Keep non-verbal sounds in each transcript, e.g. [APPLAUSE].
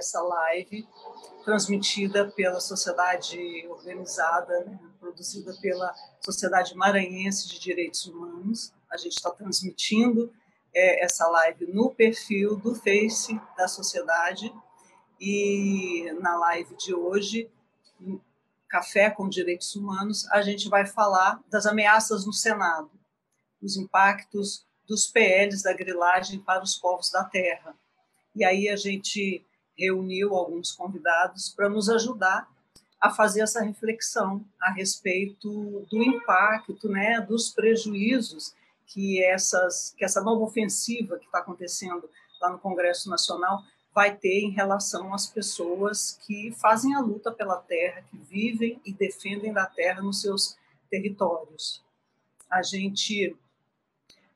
essa live transmitida pela sociedade organizada, né, produzida pela Sociedade Maranhense de Direitos Humanos. A gente está transmitindo é, essa live no perfil do Face da sociedade e na live de hoje, Café com Direitos Humanos, a gente vai falar das ameaças no Senado, os impactos dos PLs da grilagem para os povos da terra. E aí a gente reuniu alguns convidados para nos ajudar a fazer essa reflexão a respeito do impacto, né, dos prejuízos que essas que essa nova ofensiva que está acontecendo lá no Congresso Nacional vai ter em relação às pessoas que fazem a luta pela terra, que vivem e defendem da terra nos seus territórios. A gente,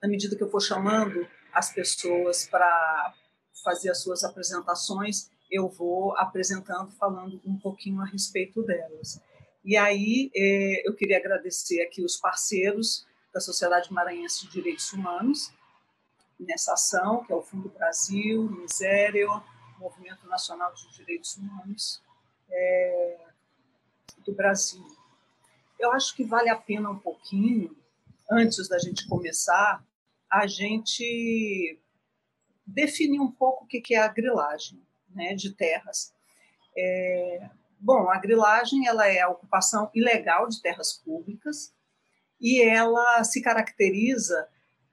na medida que eu for chamando as pessoas para fazer as suas apresentações, eu vou apresentando, falando um pouquinho a respeito delas. E aí é, eu queria agradecer aqui os parceiros da Sociedade Maranhense de Direitos Humanos nessa ação, que é o Fundo Brasil, Misério, Movimento Nacional de Direitos Humanos é, do Brasil. Eu acho que vale a pena um pouquinho, antes da gente começar, a gente definir um pouco o que é a grilagem né, de terras. É, bom, a grilagem ela é a ocupação ilegal de terras públicas e ela se caracteriza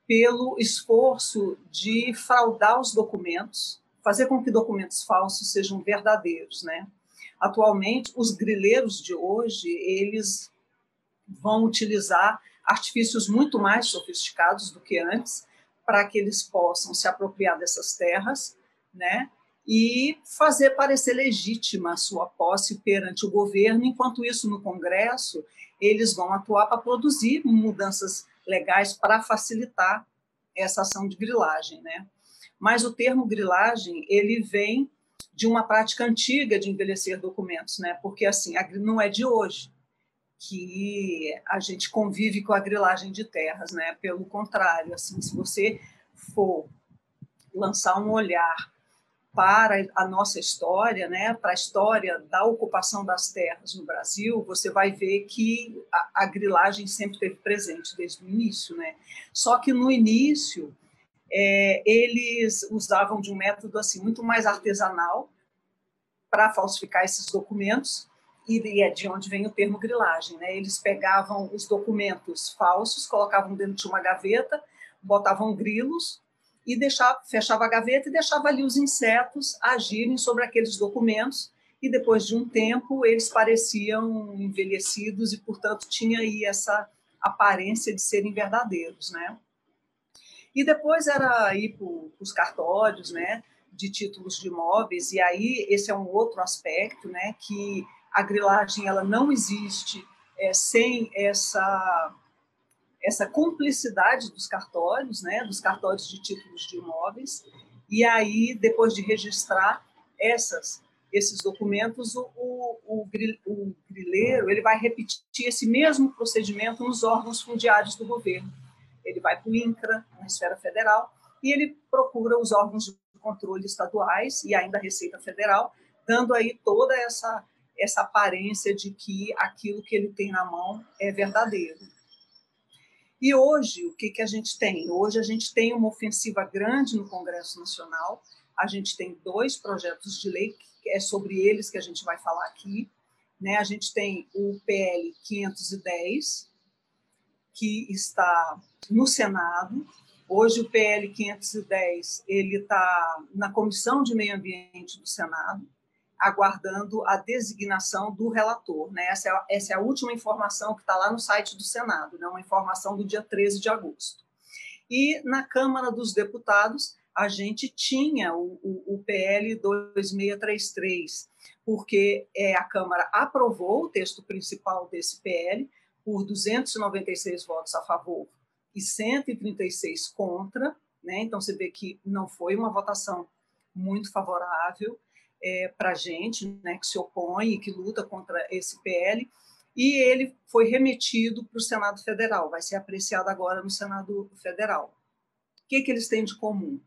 pelo esforço de fraudar os documentos, fazer com que documentos falsos sejam verdadeiros, né? Atualmente, os grileiros de hoje, eles vão utilizar artifícios muito mais sofisticados do que antes para que eles possam se apropriar dessas terras, né? E fazer parecer legítima a sua posse perante o governo, enquanto isso no Congresso eles vão atuar para produzir mudanças legais para facilitar essa ação de grilagem, né? Mas o termo grilagem ele vem de uma prática antiga de envelhecer documentos, né? Porque assim, não é de hoje que a gente convive com a grilagem de terras, né? Pelo contrário, assim, se você for lançar um olhar para a nossa história, né, para a história da ocupação das terras no Brasil, você vai ver que a, a grilagem sempre esteve presente desde o início. Né? Só que no início, é, eles usavam de um método assim muito mais artesanal para falsificar esses documentos, e é de onde vem o termo grilagem. Né? Eles pegavam os documentos falsos, colocavam dentro de uma gaveta, botavam grilos e deixava, fechava a gaveta e deixava ali os insetos agirem sobre aqueles documentos e depois de um tempo eles pareciam envelhecidos e portanto tinha aí essa aparência de serem verdadeiros, né? E depois era ir para os cartórios, né, de títulos de imóveis e aí esse é um outro aspecto, né, que a grilagem ela não existe é, sem essa essa cumplicidade dos cartórios, né, dos cartórios de títulos de imóveis, e aí, depois de registrar essas, esses documentos, o, o, o, grileiro ele vai repetir esse mesmo procedimento nos órgãos fundiários do governo. Ele vai para o INCRA, na esfera federal, e ele procura os órgãos de controle estaduais e ainda a Receita Federal, dando aí toda essa, essa aparência de que aquilo que ele tem na mão é verdadeiro. E hoje, o que, que a gente tem? Hoje a gente tem uma ofensiva grande no Congresso Nacional, a gente tem dois projetos de lei, que é sobre eles que a gente vai falar aqui. Né? A gente tem o PL 510, que está no Senado. Hoje o PL 510 ele está na Comissão de Meio Ambiente do Senado aguardando a designação do relator. Né? Essa, é, essa é a última informação que está lá no site do Senado, né? uma informação do dia 13 de agosto. E na Câmara dos Deputados, a gente tinha o, o, o PL 2633, porque é, a Câmara aprovou o texto principal desse PL por 296 votos a favor e 136 contra, né? Então você vê que não foi uma votação muito favorável é, para a gente, né, que se opõe e que luta contra esse PL, e ele foi remetido para o Senado Federal, vai ser apreciado agora no Senado Federal. O que, que eles têm de comum,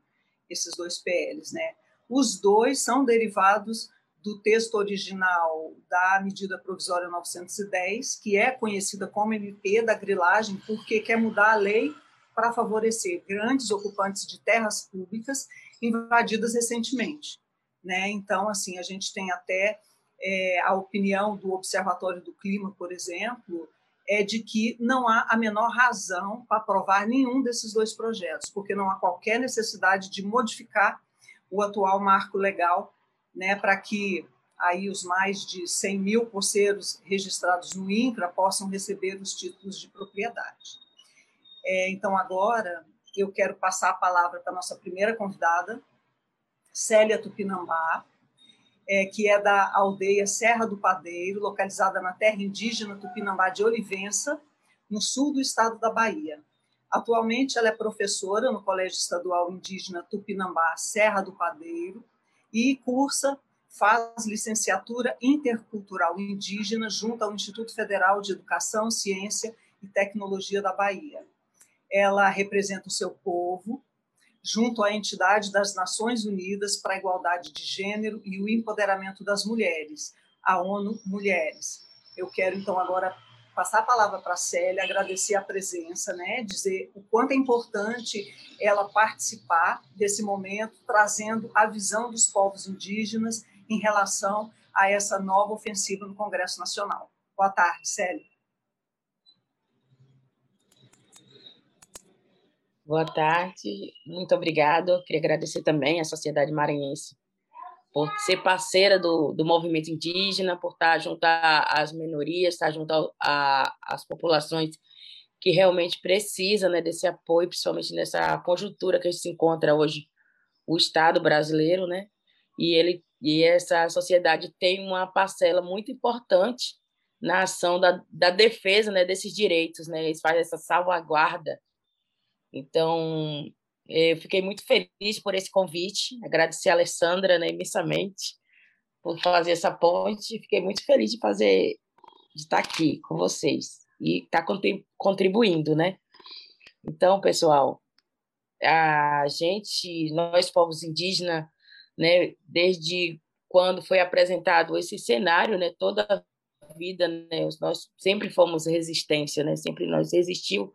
esses dois PLs? Né? Os dois são derivados do texto original da medida provisória 910, que é conhecida como MP da grilagem, porque quer mudar a lei para favorecer grandes ocupantes de terras públicas invadidas recentemente. Né? Então, assim, a gente tem até é, a opinião do Observatório do Clima, por exemplo, é de que não há a menor razão para aprovar nenhum desses dois projetos, porque não há qualquer necessidade de modificar o atual marco legal né, para que aí os mais de 100 mil poceiros registrados no INCRA possam receber os títulos de propriedade. É, então, agora, eu quero passar a palavra para a nossa primeira convidada, Célia Tupinambá, é, que é da aldeia Serra do Padeiro, localizada na terra indígena Tupinambá de Olivença, no sul do estado da Bahia. Atualmente, ela é professora no Colégio Estadual Indígena Tupinambá Serra do Padeiro e cursa, faz licenciatura intercultural indígena junto ao Instituto Federal de Educação, Ciência e Tecnologia da Bahia. Ela representa o seu povo junto à entidade das Nações Unidas para a Igualdade de Gênero e o Empoderamento das Mulheres, a ONU Mulheres. Eu quero então agora passar a palavra para a Célia, agradecer a presença, né, dizer o quanto é importante ela participar desse momento, trazendo a visão dos povos indígenas em relação a essa nova ofensiva no Congresso Nacional. Boa tarde, Célia. Boa tarde, muito obrigado. Queria agradecer também à sociedade maranhense por ser parceira do, do movimento indígena, por estar junto às minorias, estar junto às populações que realmente precisam né, desse apoio, principalmente nessa conjuntura que a gente se encontra hoje, o Estado brasileiro, né? E ele e essa sociedade tem uma parcela muito importante na ação da, da defesa né, desses direitos, né? Eles fazem essa salvaguarda. Então, eu fiquei muito feliz por esse convite, agradecer a Alessandra né, imensamente por fazer essa ponte. Fiquei muito feliz de fazer, de estar aqui com vocês e estar contribuindo, né? Então, pessoal, a gente, nós povos indígenas, né, desde quando foi apresentado esse cenário, né, toda a vida, né, nós sempre fomos resistência, né, sempre nós resistiu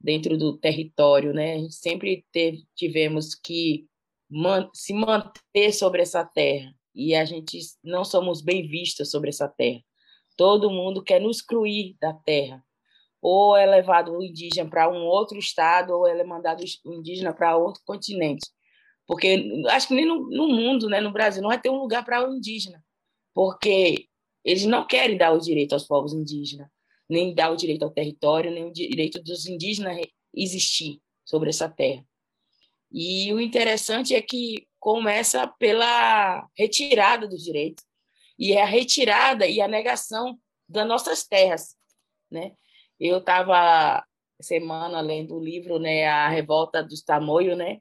dentro do território, né? A gente sempre teve, tivemos que man, se manter sobre essa terra e a gente não somos bem vistos sobre essa terra. Todo mundo quer nos excluir da terra. Ou é levado o indígena para um outro estado, ou é mandado o indígena para outro continente. Porque acho que nem no, no mundo, né, no Brasil, não vai ter um lugar para o indígena. Porque eles não querem dar o direito aos povos indígenas nem dar o direito ao território, nem o direito dos indígenas existir sobre essa terra. E o interessante é que começa pela retirada dos direitos, e é a retirada e a negação das nossas terras. Né? Eu estava semana lendo o livro né, A Revolta dos Tamoios, né,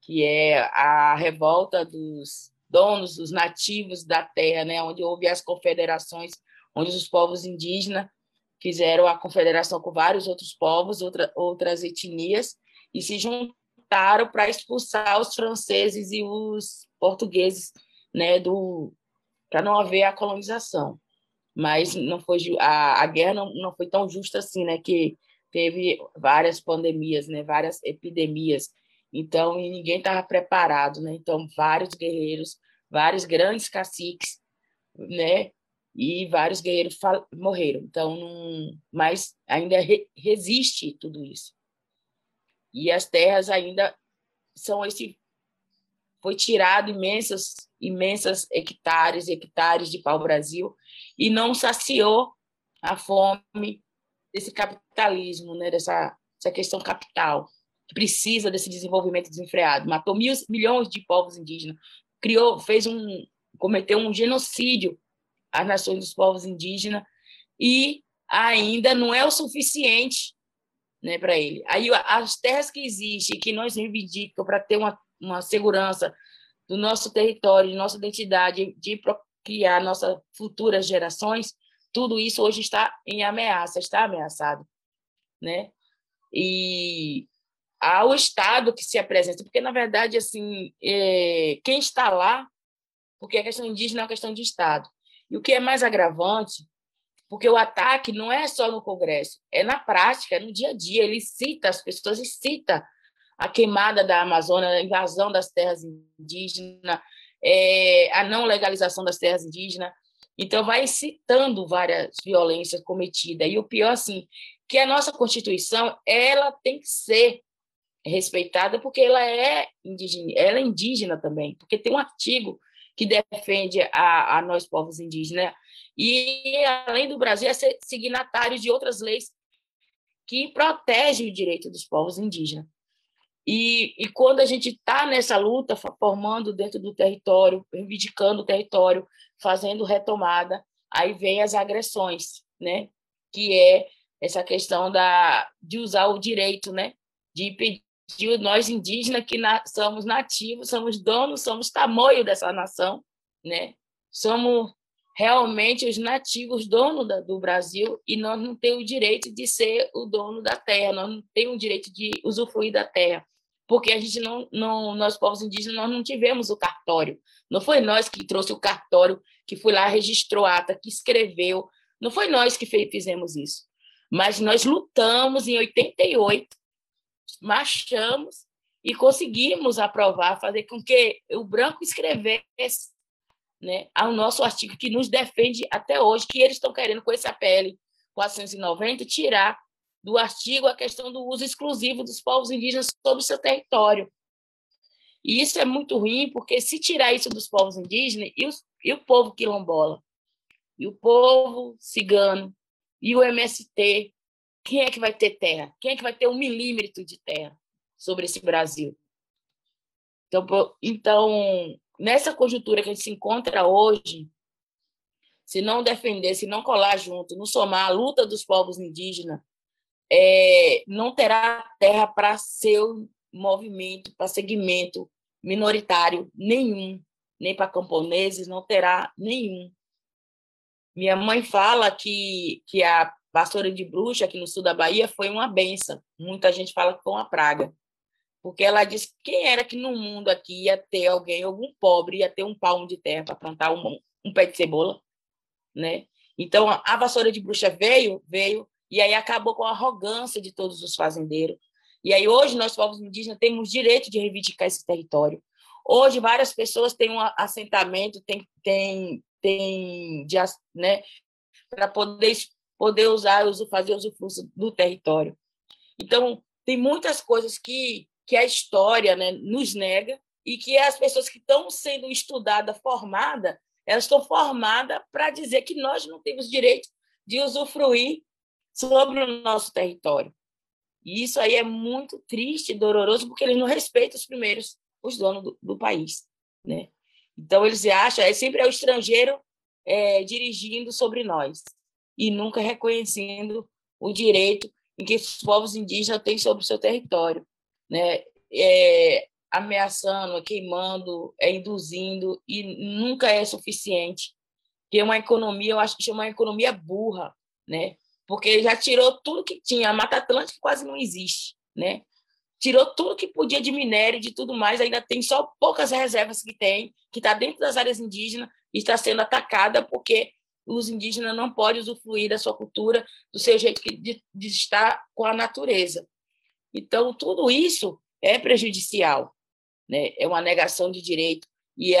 que é a revolta dos donos, dos nativos da terra, né, onde houve as confederações, onde os povos indígenas fizeram a confederação com vários outros povos, outra, outras etnias, e se juntaram para expulsar os franceses e os portugueses, né, do para não haver a colonização. Mas não foi a, a guerra não, não foi tão justa assim, né, que teve várias pandemias, né, várias epidemias. Então, e ninguém estava preparado, né? Então, vários guerreiros, vários grandes caciques, né, e vários guerreiros morreram. Então, não, mas ainda re resiste tudo isso. E as terras ainda são esse foi tirado imensas imensas hectares, hectares de pau-brasil e não saciou a fome desse capitalismo, né, dessa essa questão capital que precisa desse desenvolvimento desenfreado. Matou mil, milhões de povos indígenas, criou, fez um cometeu um genocídio as nações dos povos indígenas, e ainda não é o suficiente né, para ele. Aí as terras que existem, que nós reivindicamos para ter uma, uma segurança do nosso território, de nossa identidade, de criar nossas futuras gerações, tudo isso hoje está em ameaça, está ameaçado, né? E ao Estado que se apresenta, porque, na verdade, assim, é, quem está lá, porque a questão indígena é uma questão de Estado. E o que é mais agravante, porque o ataque não é só no Congresso, é na prática, é no dia a dia. Ele cita as pessoas, ele cita a queimada da Amazônia, a invasão das terras indígenas, é, a não legalização das terras indígenas. Então, vai citando várias violências cometidas. E o pior, assim, que a nossa Constituição ela tem que ser respeitada porque ela é indígena, ela é indígena também, porque tem um artigo que defende a, a nós povos indígenas e além do Brasil é ser signatário de outras leis que protegem o direito dos povos indígenas. E, e quando a gente está nessa luta, formando dentro do território, reivindicando o território, fazendo retomada, aí vem as agressões, né? Que é essa questão da, de usar o direito, né? De impedir nós indígenas que na, somos nativos, somos donos, somos tamanho dessa nação, né? Somos realmente os nativos donos da, do Brasil e nós não temos o direito de ser o dono da terra, nós não temos o direito de usufruir da terra, porque a gente não, não nós povos indígenas nós não tivemos o cartório, não foi nós que trouxe o cartório, que foi lá registrou a ata, que escreveu, não foi nós que fizemos isso, mas nós lutamos em 88 marchamos e conseguimos aprovar, fazer com que o branco escrevesse né, ao nosso artigo que nos defende até hoje, que eles estão querendo, com esse APL 490, tirar do artigo a questão do uso exclusivo dos povos indígenas sobre o seu território. E isso é muito ruim, porque se tirar isso dos povos indígenas, e, os, e o povo quilombola, e o povo cigano, e o MST, quem é que vai ter terra? Quem é que vai ter um milímetro de terra sobre esse Brasil? Então, então, nessa conjuntura que a gente se encontra hoje, se não defender, se não colar junto, não somar a luta dos povos indígenas, é, não terá terra para seu movimento, para segmento minoritário nenhum, nem para camponeses, não terá nenhum. Minha mãe fala que, que a Vassoura de Bruxa, aqui no sul da Bahia, foi uma benção. Muita gente fala que foi uma praga. Porque ela disse quem era que no mundo aqui ia ter alguém, algum pobre, ia ter um palmo de terra para plantar um, um pé de cebola, né? Então, a vassoura de bruxa veio, veio, e aí acabou com a arrogância de todos os fazendeiros. E aí, hoje, nós, povos indígenas, temos direito de reivindicar esse território. Hoje, várias pessoas têm um assentamento, têm, têm, têm né, para poder poder usar, fazer usufruto do território. Então, tem muitas coisas que, que a história né, nos nega e que as pessoas que estão sendo estudadas, formadas, elas estão formadas para dizer que nós não temos direito de usufruir sobre o nosso território. E isso aí é muito triste e doloroso, porque eles não respeitam os primeiros, os donos do, do país. Né? Então, eles acham, é sempre é o estrangeiro é, dirigindo sobre nós e nunca reconhecendo o direito em que os povos indígenas têm sobre o seu território, né? É, ameaçando, queimando, é, induzindo, e nunca é suficiente. É uma economia, eu acho que é uma economia burra, né? Porque já tirou tudo que tinha, a Mata Atlântica quase não existe, né? Tirou tudo que podia de minério, de tudo mais, ainda tem só poucas reservas que tem, que está dentro das áreas indígenas e está sendo atacada porque os indígenas não podem usufruir da sua cultura, do seu jeito de, de estar com a natureza. Então, tudo isso é prejudicial, né? é uma negação de direito. E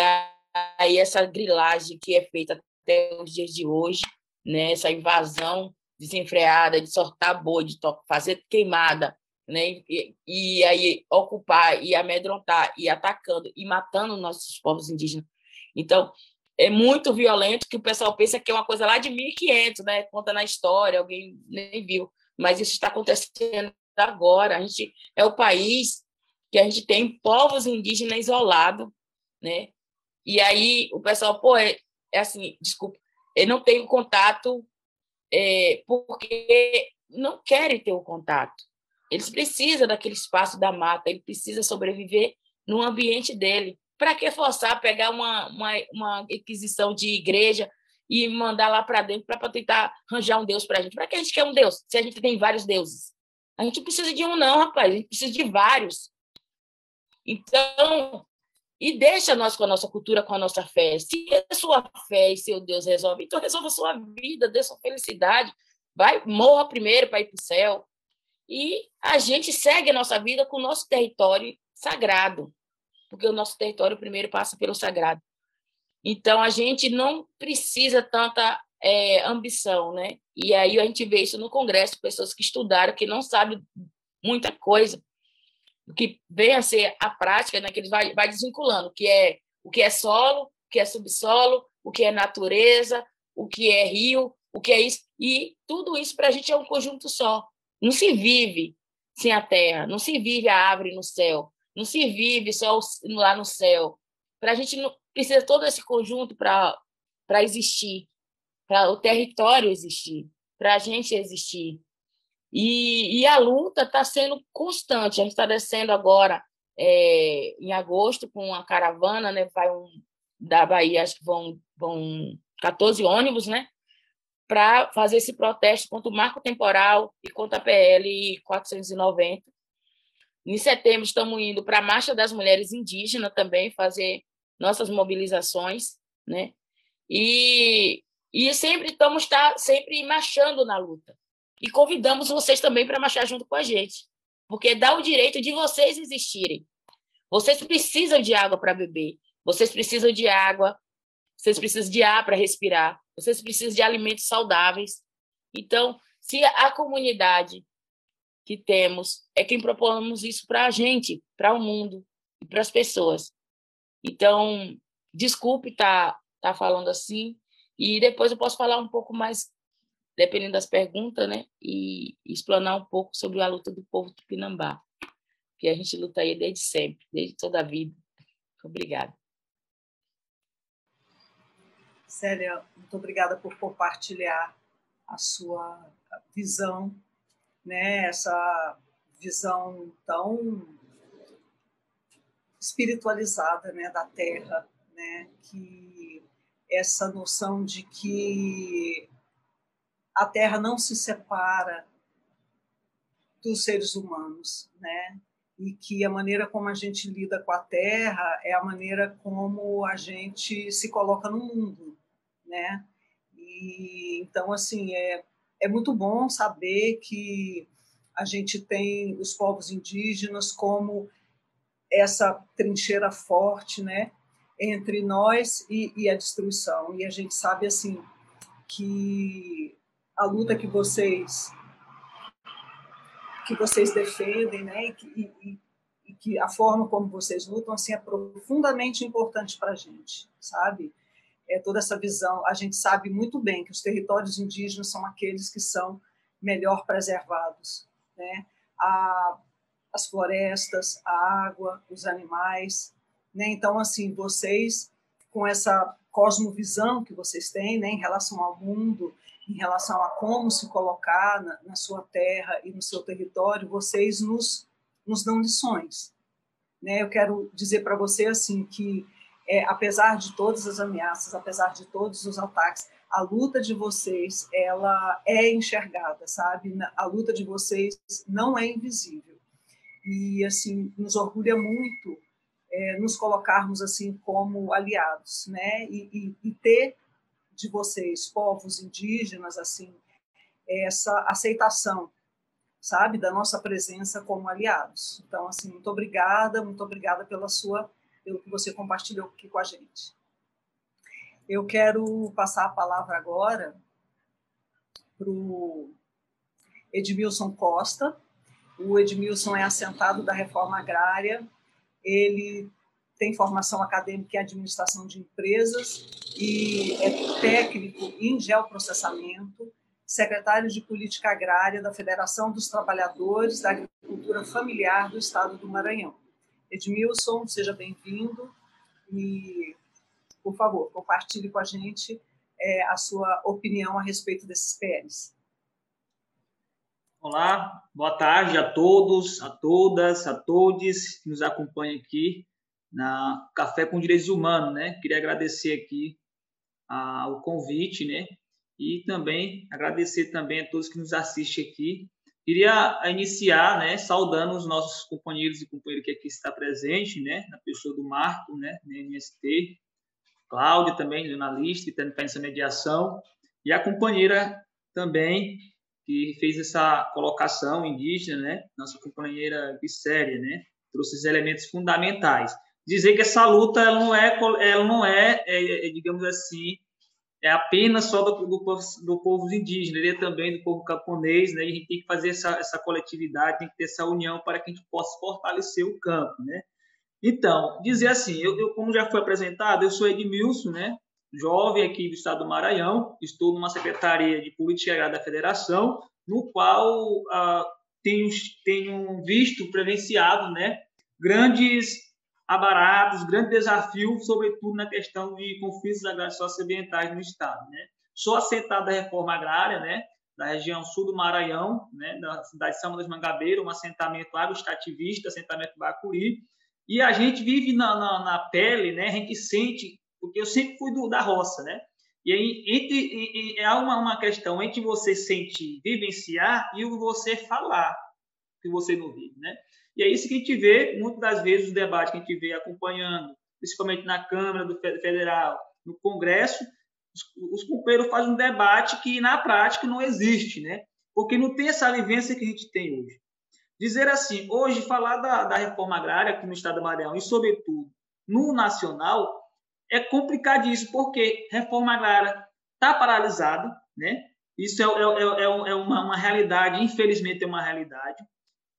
aí essa grilagem que é feita até os dias de hoje, né? essa invasão desenfreada de sortar boi, de fazer queimada, né? E, e, aí ocupar e amedrontar e atacando e matando nossos povos indígenas. Então, é muito violento que o pessoal pensa que é uma coisa lá de 1500, né? Conta na história, alguém nem viu, mas isso está acontecendo agora. A gente é o país que a gente tem povos indígenas isolados, né? E aí o pessoal, pô, é, é assim, desculpa, eu não tenho contato é, porque não querem ter o contato. Eles precisam daquele espaço da mata, ele precisa sobreviver no ambiente dele. Para que forçar pegar uma, uma, uma de igreja e mandar lá para dentro para tentar arranjar um Deus para a gente? Para que a gente quer um Deus se a gente tem vários deuses? A gente precisa de um, não, rapaz, a gente precisa de vários. Então, e deixa nós com a nossa cultura, com a nossa fé. Se a sua fé e seu Deus resolve, então resolva a sua vida, dê sua felicidade. Vai, morra primeiro para ir para o céu. E a gente segue a nossa vida com o nosso território sagrado, porque o nosso território primeiro passa pelo sagrado. Então, a gente não precisa tanta é, ambição, né? E aí a gente vê isso no Congresso, pessoas que estudaram, que não sabem muita coisa, que vem a ser a prática, né, que ele vai, vai desvinculando, que é o que é solo, o que é subsolo, o que é natureza, o que é rio, o que é isso, e tudo isso para a gente é um conjunto só. Não se vive sem a terra, não se vive a árvore no céu, não se vive só lá no céu. Para a gente não precisa todo esse conjunto para existir, para o território existir, para a gente existir. E, e a luta está sendo constante. A gente está descendo agora é, em agosto com uma caravana, né? Vai um, da Bahia, acho que vão, vão 14 ônibus, né? Para fazer esse protesto contra o marco temporal e contra a PL 490. Em setembro, estamos indo para a Marcha das Mulheres Indígenas também, fazer nossas mobilizações, né? E, e sempre estamos tá, sempre marchando na luta. E convidamos vocês também para marchar junto com a gente, porque dá o direito de vocês existirem. Vocês precisam de água para beber, vocês precisam de água, vocês precisam de ar para respirar, vocês precisam de alimentos saudáveis. Então, se a comunidade que temos é quem propomos isso para a gente, para o mundo e para as pessoas. Então, desculpe estar tá, tá falando assim, e depois eu posso falar um pouco mais dependendo das perguntas, né? E explanar um pouco sobre a luta do povo tupinambá, que a gente luta aí desde sempre, desde toda a vida. Obrigada. Célia, muito obrigada por compartilhar a sua visão, né? Essa visão tão espiritualizada, né, da Terra, né? Que essa noção de que a Terra não se separa dos seres humanos, né? E que a maneira como a gente lida com a Terra é a maneira como a gente se coloca no mundo, né? E então assim é é muito bom saber que a gente tem os povos indígenas como essa trincheira forte, né? Entre nós e, e a destruição. E a gente sabe assim que a luta que vocês que vocês defendem, né? E que, e, e que a forma como vocês lutam assim é profundamente importante para a gente, sabe? É toda essa visão. A gente sabe muito bem que os territórios indígenas são aqueles que são melhor preservados, né? A, as florestas, a água, os animais, né? Então assim vocês com essa cosmovisão que vocês têm, né, em relação ao mundo em relação a como se colocar na, na sua terra e no seu território, vocês nos, nos dão lições. Né? Eu quero dizer para você assim que, é, apesar de todas as ameaças, apesar de todos os ataques, a luta de vocês ela é enxergada, sabe? A luta de vocês não é invisível e assim nos orgulha muito é, nos colocarmos assim como aliados, né? E, e, e ter de vocês, povos indígenas, assim, essa aceitação, sabe, da nossa presença como aliados. Então, assim, muito obrigada, muito obrigada pela sua, pelo que você compartilhou aqui com a gente. Eu quero passar a palavra agora para o Edmilson Costa. O Edmilson é assentado da reforma agrária. Ele tem formação acadêmica em administração de empresas e é técnico em geoprocessamento, secretário de Política Agrária da Federação dos Trabalhadores da Agricultura Familiar do Estado do Maranhão. Edmilson, seja bem-vindo e, por favor, compartilhe com a gente é, a sua opinião a respeito desses PLs. Olá, boa tarde a todos, a todas, a todos que nos acompanham aqui na Café com Direitos Humanos, né? Queria agradecer aqui o convite, né? E também agradecer também a todos que nos assistem aqui Queria iniciar, né, saudando os nossos companheiros e companheiras que aqui está presente, né, na pessoa do Marco, né, do MST, Cláudia também, jornalista, que está nessa mediação, e a companheira também que fez essa colocação indígena, né, nossa companheira Visséria, né, trouxe os elementos fundamentais. Dizer que essa luta ela não é, ela não é, é, é digamos assim, é apenas só do, do, do povo indígena, ele é também do povo camponês, né? E a gente tem que fazer essa, essa coletividade, tem que ter essa união para que a gente possa fortalecer o campo, né? Então, dizer assim, eu, eu como já foi apresentado, eu sou Edmilson, né? Jovem aqui do estado do Maranhão, estou numa secretaria de política da federação, no qual ah, tenho, tenho visto, presenciado, né? Grandes abaratos, grande desafio, sobretudo na questão de conflitos agrários socioambientais no Estado. Né? Sou assentado da reforma agrária, né, da região sul do Maranhão, né, da cidade de São das Mangabeira, um assentamento agroestativista, assentamento Bacuri, e a gente vive na, na, na, pele, né, a gente sente, porque eu sempre fui do, da roça, né, e aí entre, é uma, uma questão entre você sentir, vivenciar e você falar, que você não vive, né? E é isso que a gente vê, muitas das vezes, os debates que a gente vê acompanhando, principalmente na Câmara do Federal, no Congresso, os, os companheiros fazem um debate que, na prática, não existe, né? Porque não tem essa vivência que a gente tem hoje. Dizer assim, hoje, falar da, da reforma agrária aqui no estado do Maranhão e, sobretudo, no nacional, é complicadíssimo, porque reforma agrária está paralisada, né? Isso é, é, é, é uma, uma realidade, infelizmente é uma realidade.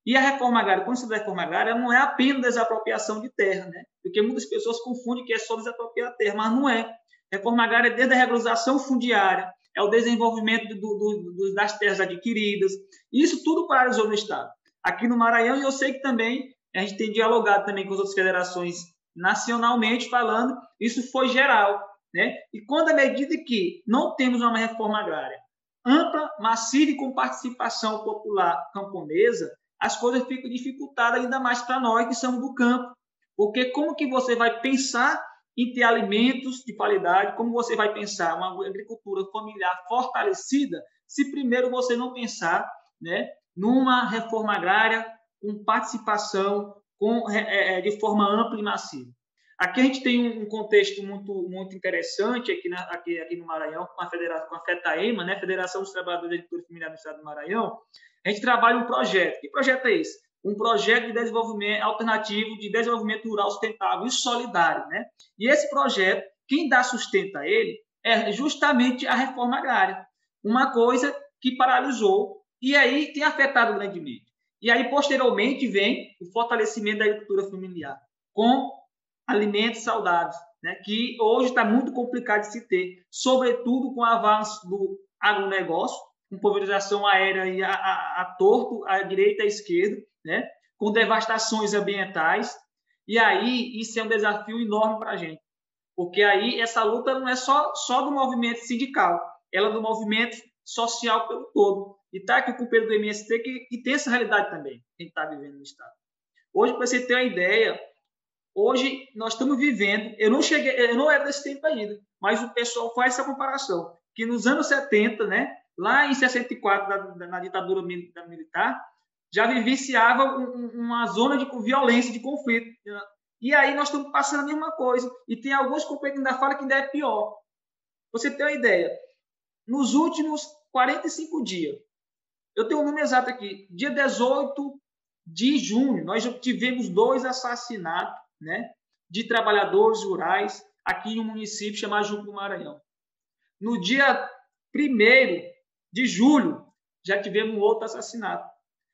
E a reforma agrária, quando se fala reforma agrária, não é apenas desapropriação de terra, né? Porque muitas pessoas confundem que é só desapropriar a terra, mas não é. Reforma agrária é desde a regularização fundiária, é o desenvolvimento do, do, das terras adquiridas. Isso tudo paralisou no Estado. Aqui no Maranhão, e eu sei que também a gente tem dialogado também com as outras federações nacionalmente falando, isso foi geral. Né? E quando, à medida que não temos uma reforma agrária ampla, massiva e com participação popular camponesa, as coisas ficam dificultadas ainda mais para nós que somos do campo. Porque como que você vai pensar em ter alimentos de qualidade, como você vai pensar uma agricultura familiar fortalecida, se primeiro você não pensar né, numa reforma agrária com participação com, é, é, de forma ampla e massiva. Aqui a gente tem um contexto muito, muito interessante aqui, na, aqui, aqui no Maranhão, com a, federação, com a FETAEMA, né, Federação dos Trabalhadores da Agricultura Familiar do Estado do Maranhão, a gente trabalha um projeto. Que projeto é esse? Um projeto de desenvolvimento alternativo, de desenvolvimento rural sustentável e solidário. Né? E esse projeto, quem dá sustento a ele é justamente a reforma agrária. Uma coisa que paralisou e aí tem afetado grandemente. E aí, posteriormente, vem o fortalecimento da agricultura familiar, com alimentos saudáveis, né? que hoje está muito complicado de se ter, sobretudo com o avanço do agronegócio, com pulverização aérea e a, a, a torto, à direita e à esquerda, né? com devastações ambientais. E aí isso é um desafio enorme para a gente, porque aí essa luta não é só, só do movimento sindical, ela é do movimento social pelo todo. E está aqui o Pedro do MST que, que tem essa realidade também, que a gente está vivendo no Estado. Hoje, para você ter uma ideia, hoje nós estamos vivendo, eu não cheguei, eu não era desse tempo ainda, mas o pessoal faz essa comparação, que nos anos 70, né, lá em 64, na, ditadura militar, já vivenciava um, uma zona de violência, de conflito. E aí nós estamos passando a mesma coisa. E tem alguns companheiros que ainda falam que ainda é pior. Você tem uma ideia? Nos últimos 45 dias, eu tenho o um número exato aqui, dia 18 de junho, nós tivemos dois assassinatos né, de trabalhadores rurais aqui um município chamado Juco do Maranhão. No dia 1 de julho, já tivemos outro assassinato.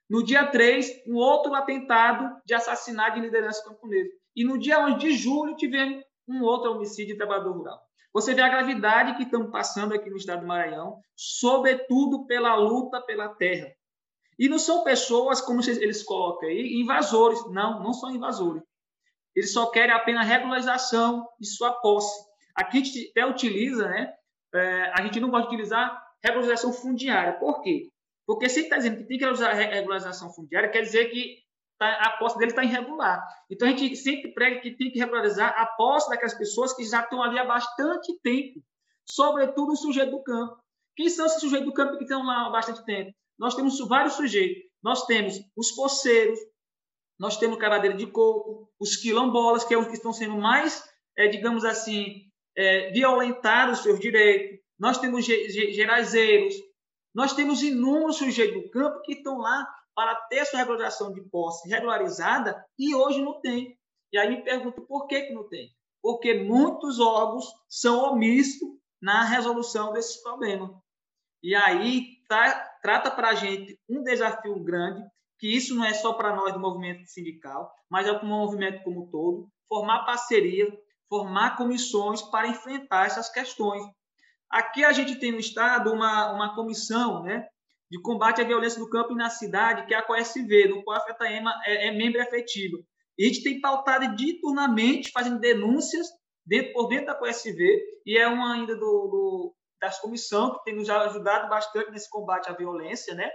No dia 3, um outro atentado de assassinato de liderança camponesa. E no dia 11 de julho, tivemos um outro homicídio de trabalhador rural. Você vê a gravidade que estamos passando aqui no estado do Maranhão, sobretudo pela luta pela terra. E não são pessoas, como eles colocam aí, invasores. Não, não são invasores. Eles só querem apenas regularização de sua posse. Aqui a gente até utiliza, né? É, a gente não gosta de utilizar regularização fundiária. Por quê? Porque se está dizendo que tem que usar regularização fundiária, quer dizer que tá, a posse dele está irregular. Então a gente sempre prega que tem que regularizar a posse daquelas pessoas que já estão ali há bastante tempo, sobretudo o sujeito do campo. Quem são esses sujeitos do campo que estão lá há bastante tempo? nós temos vários sujeitos. Nós temos os poceiros, nós temos cavadeira de coco, os quilombolas, que é os que estão sendo mais, é, digamos assim, é, violentados os seus direitos. Nós temos gerazeiros, nós temos inúmeros sujeitos do campo que estão lá para ter sua regularização de posse regularizada e hoje não tem. E aí me pergunto por que, que não tem? Porque muitos órgãos são omissos na resolução desses problemas. E aí tá, trata para a gente um desafio grande, que isso não é só para nós do movimento sindical, mas é para o movimento como um todo, formar parceria, formar comissões para enfrentar essas questões. Aqui a gente tem no Estado uma, uma comissão né, de combate à violência no campo e na cidade, que é a COSV, no qual a FETAEMA é, é membro efetivo. E a gente tem pautado diuturnamente, fazendo denúncias dentro, por dentro da COSV, e é uma ainda do, do das comissões que tem nos ajudado bastante nesse combate à violência, né?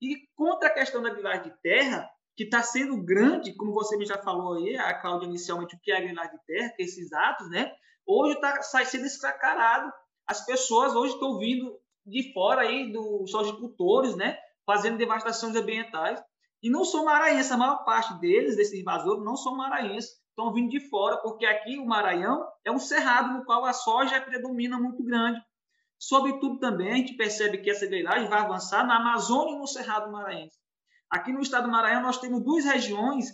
E contra a questão da grilagem de terra, que está sendo grande, como você já falou aí, a Cláudia, inicialmente, o que é a grilagem de terra, que é esses atos, né? Hoje está sendo escacarado. As pessoas hoje estão vindo de fora aí dos agricultores, né? Fazendo devastações ambientais. E não são maranhenses, a maior parte deles, desses invasores, não são maranhenses, estão vindo de fora, porque aqui o Maranhão é um cerrado no qual a soja predomina muito grande. Sobretudo também, a gente percebe que essa grilagem vai avançar na Amazônia e no Cerrado Maranhense. Aqui no estado do Maranhão, nós temos duas regiões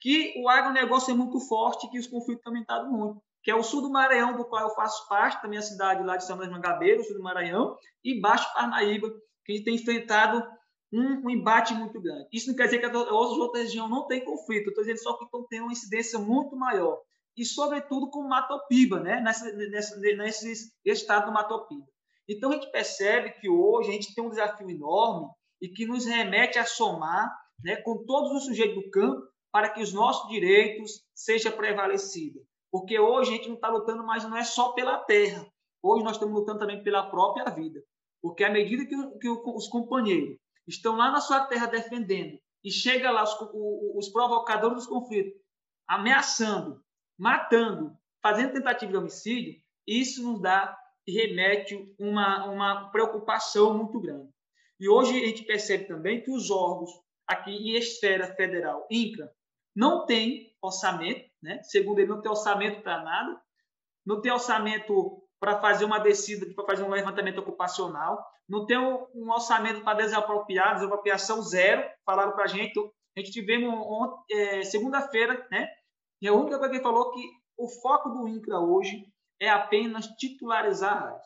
que o agronegócio é muito forte que os conflitos têm aumentado muito, que é o sul do Maranhão, do qual eu faço parte, da minha cidade lá de São Luís Mangabeira, sul do Maranhão, e Baixo Parnaíba, que tem enfrentado um, um, embate muito grande. Isso não quer dizer que as outras regiões não têm conflito, estou dizendo só que estão tendo uma incidência muito maior e, sobretudo, com Matopiba, né? nesse, nesse, nesse estado do Matopiba. Então, a gente percebe que hoje a gente tem um desafio enorme e que nos remete a somar né, com todos os sujeitos do campo para que os nossos direitos sejam prevalecidos. Porque hoje a gente não está lutando mais, não é só pela terra. Hoje nós estamos lutando também pela própria vida. Porque à medida que, que os companheiros estão lá na sua terra defendendo e chega lá os, os provocadores dos conflitos ameaçando, matando, fazendo tentativa de homicídio, isso nos dá e remete uma, uma preocupação muito grande. E hoje a gente percebe também que os órgãos aqui em esfera federal, INCA, não tem orçamento, né? segundo ele, não tem orçamento para nada, não tem orçamento para fazer uma descida, para fazer um levantamento ocupacional, não tem um, orçamento para desapropriar, desapropriação zero, falaram para a gente, a gente tivemos é, segunda-feira, né? E a única coisa que ele falou que o foco do INCRA hoje é apenas titularizar.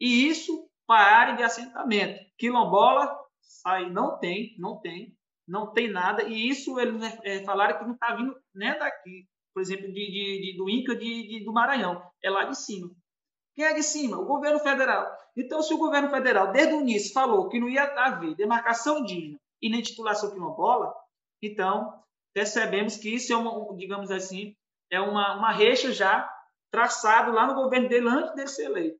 E isso para a área de assentamento. Quilombola, aí não tem, não tem, não tem nada. E isso eles é, falaram que não está vindo nem daqui, por exemplo, de, de, de do INCA de, de, do Maranhão, é lá de cima. Quem é de cima? O governo federal. Então, se o governo federal, desde o início, falou que não ia haver demarcação indígena e nem titulação quilombola, então percebemos que isso é uma, digamos assim, é uma, uma reixa já traçado lá no governo dele antes de ser eleito.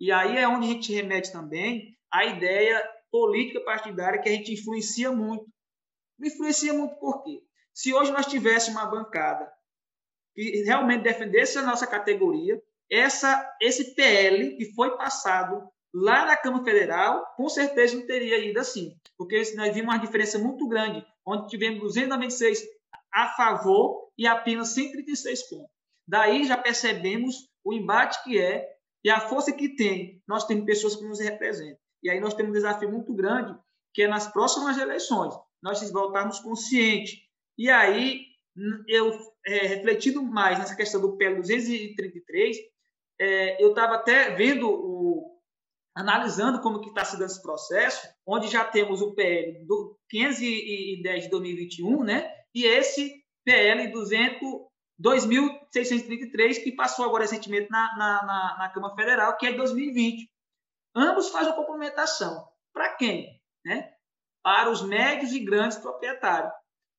E aí é onde a gente remete também a ideia política partidária que a gente influencia muito. Influencia muito por quê? Se hoje nós tivéssemos uma bancada que realmente defendesse a nossa categoria, essa, esse PL que foi passado lá na Câmara Federal, com certeza não teria ido assim, porque nós vimos uma diferença muito grande, onde tivemos 296 a favor e apenas 136 contra. Daí já percebemos o embate que é e a força que tem. Nós temos pessoas que nos representam. E aí nós temos um desafio muito grande, que é nas próximas eleições, nós voltarmos conscientes. E aí, eu, é, refletindo mais nessa questão do PL 233, é, eu estava até vendo, o, analisando como que está se dando esse processo, onde já temos o PL do 510 de 2021, né? E esse PL 200 2.633, que passou agora recentemente na, na, na, na, Câmara Federal, que é 2020. Ambos fazem complementação. Para quem? Né? Para os médios e grandes proprietários.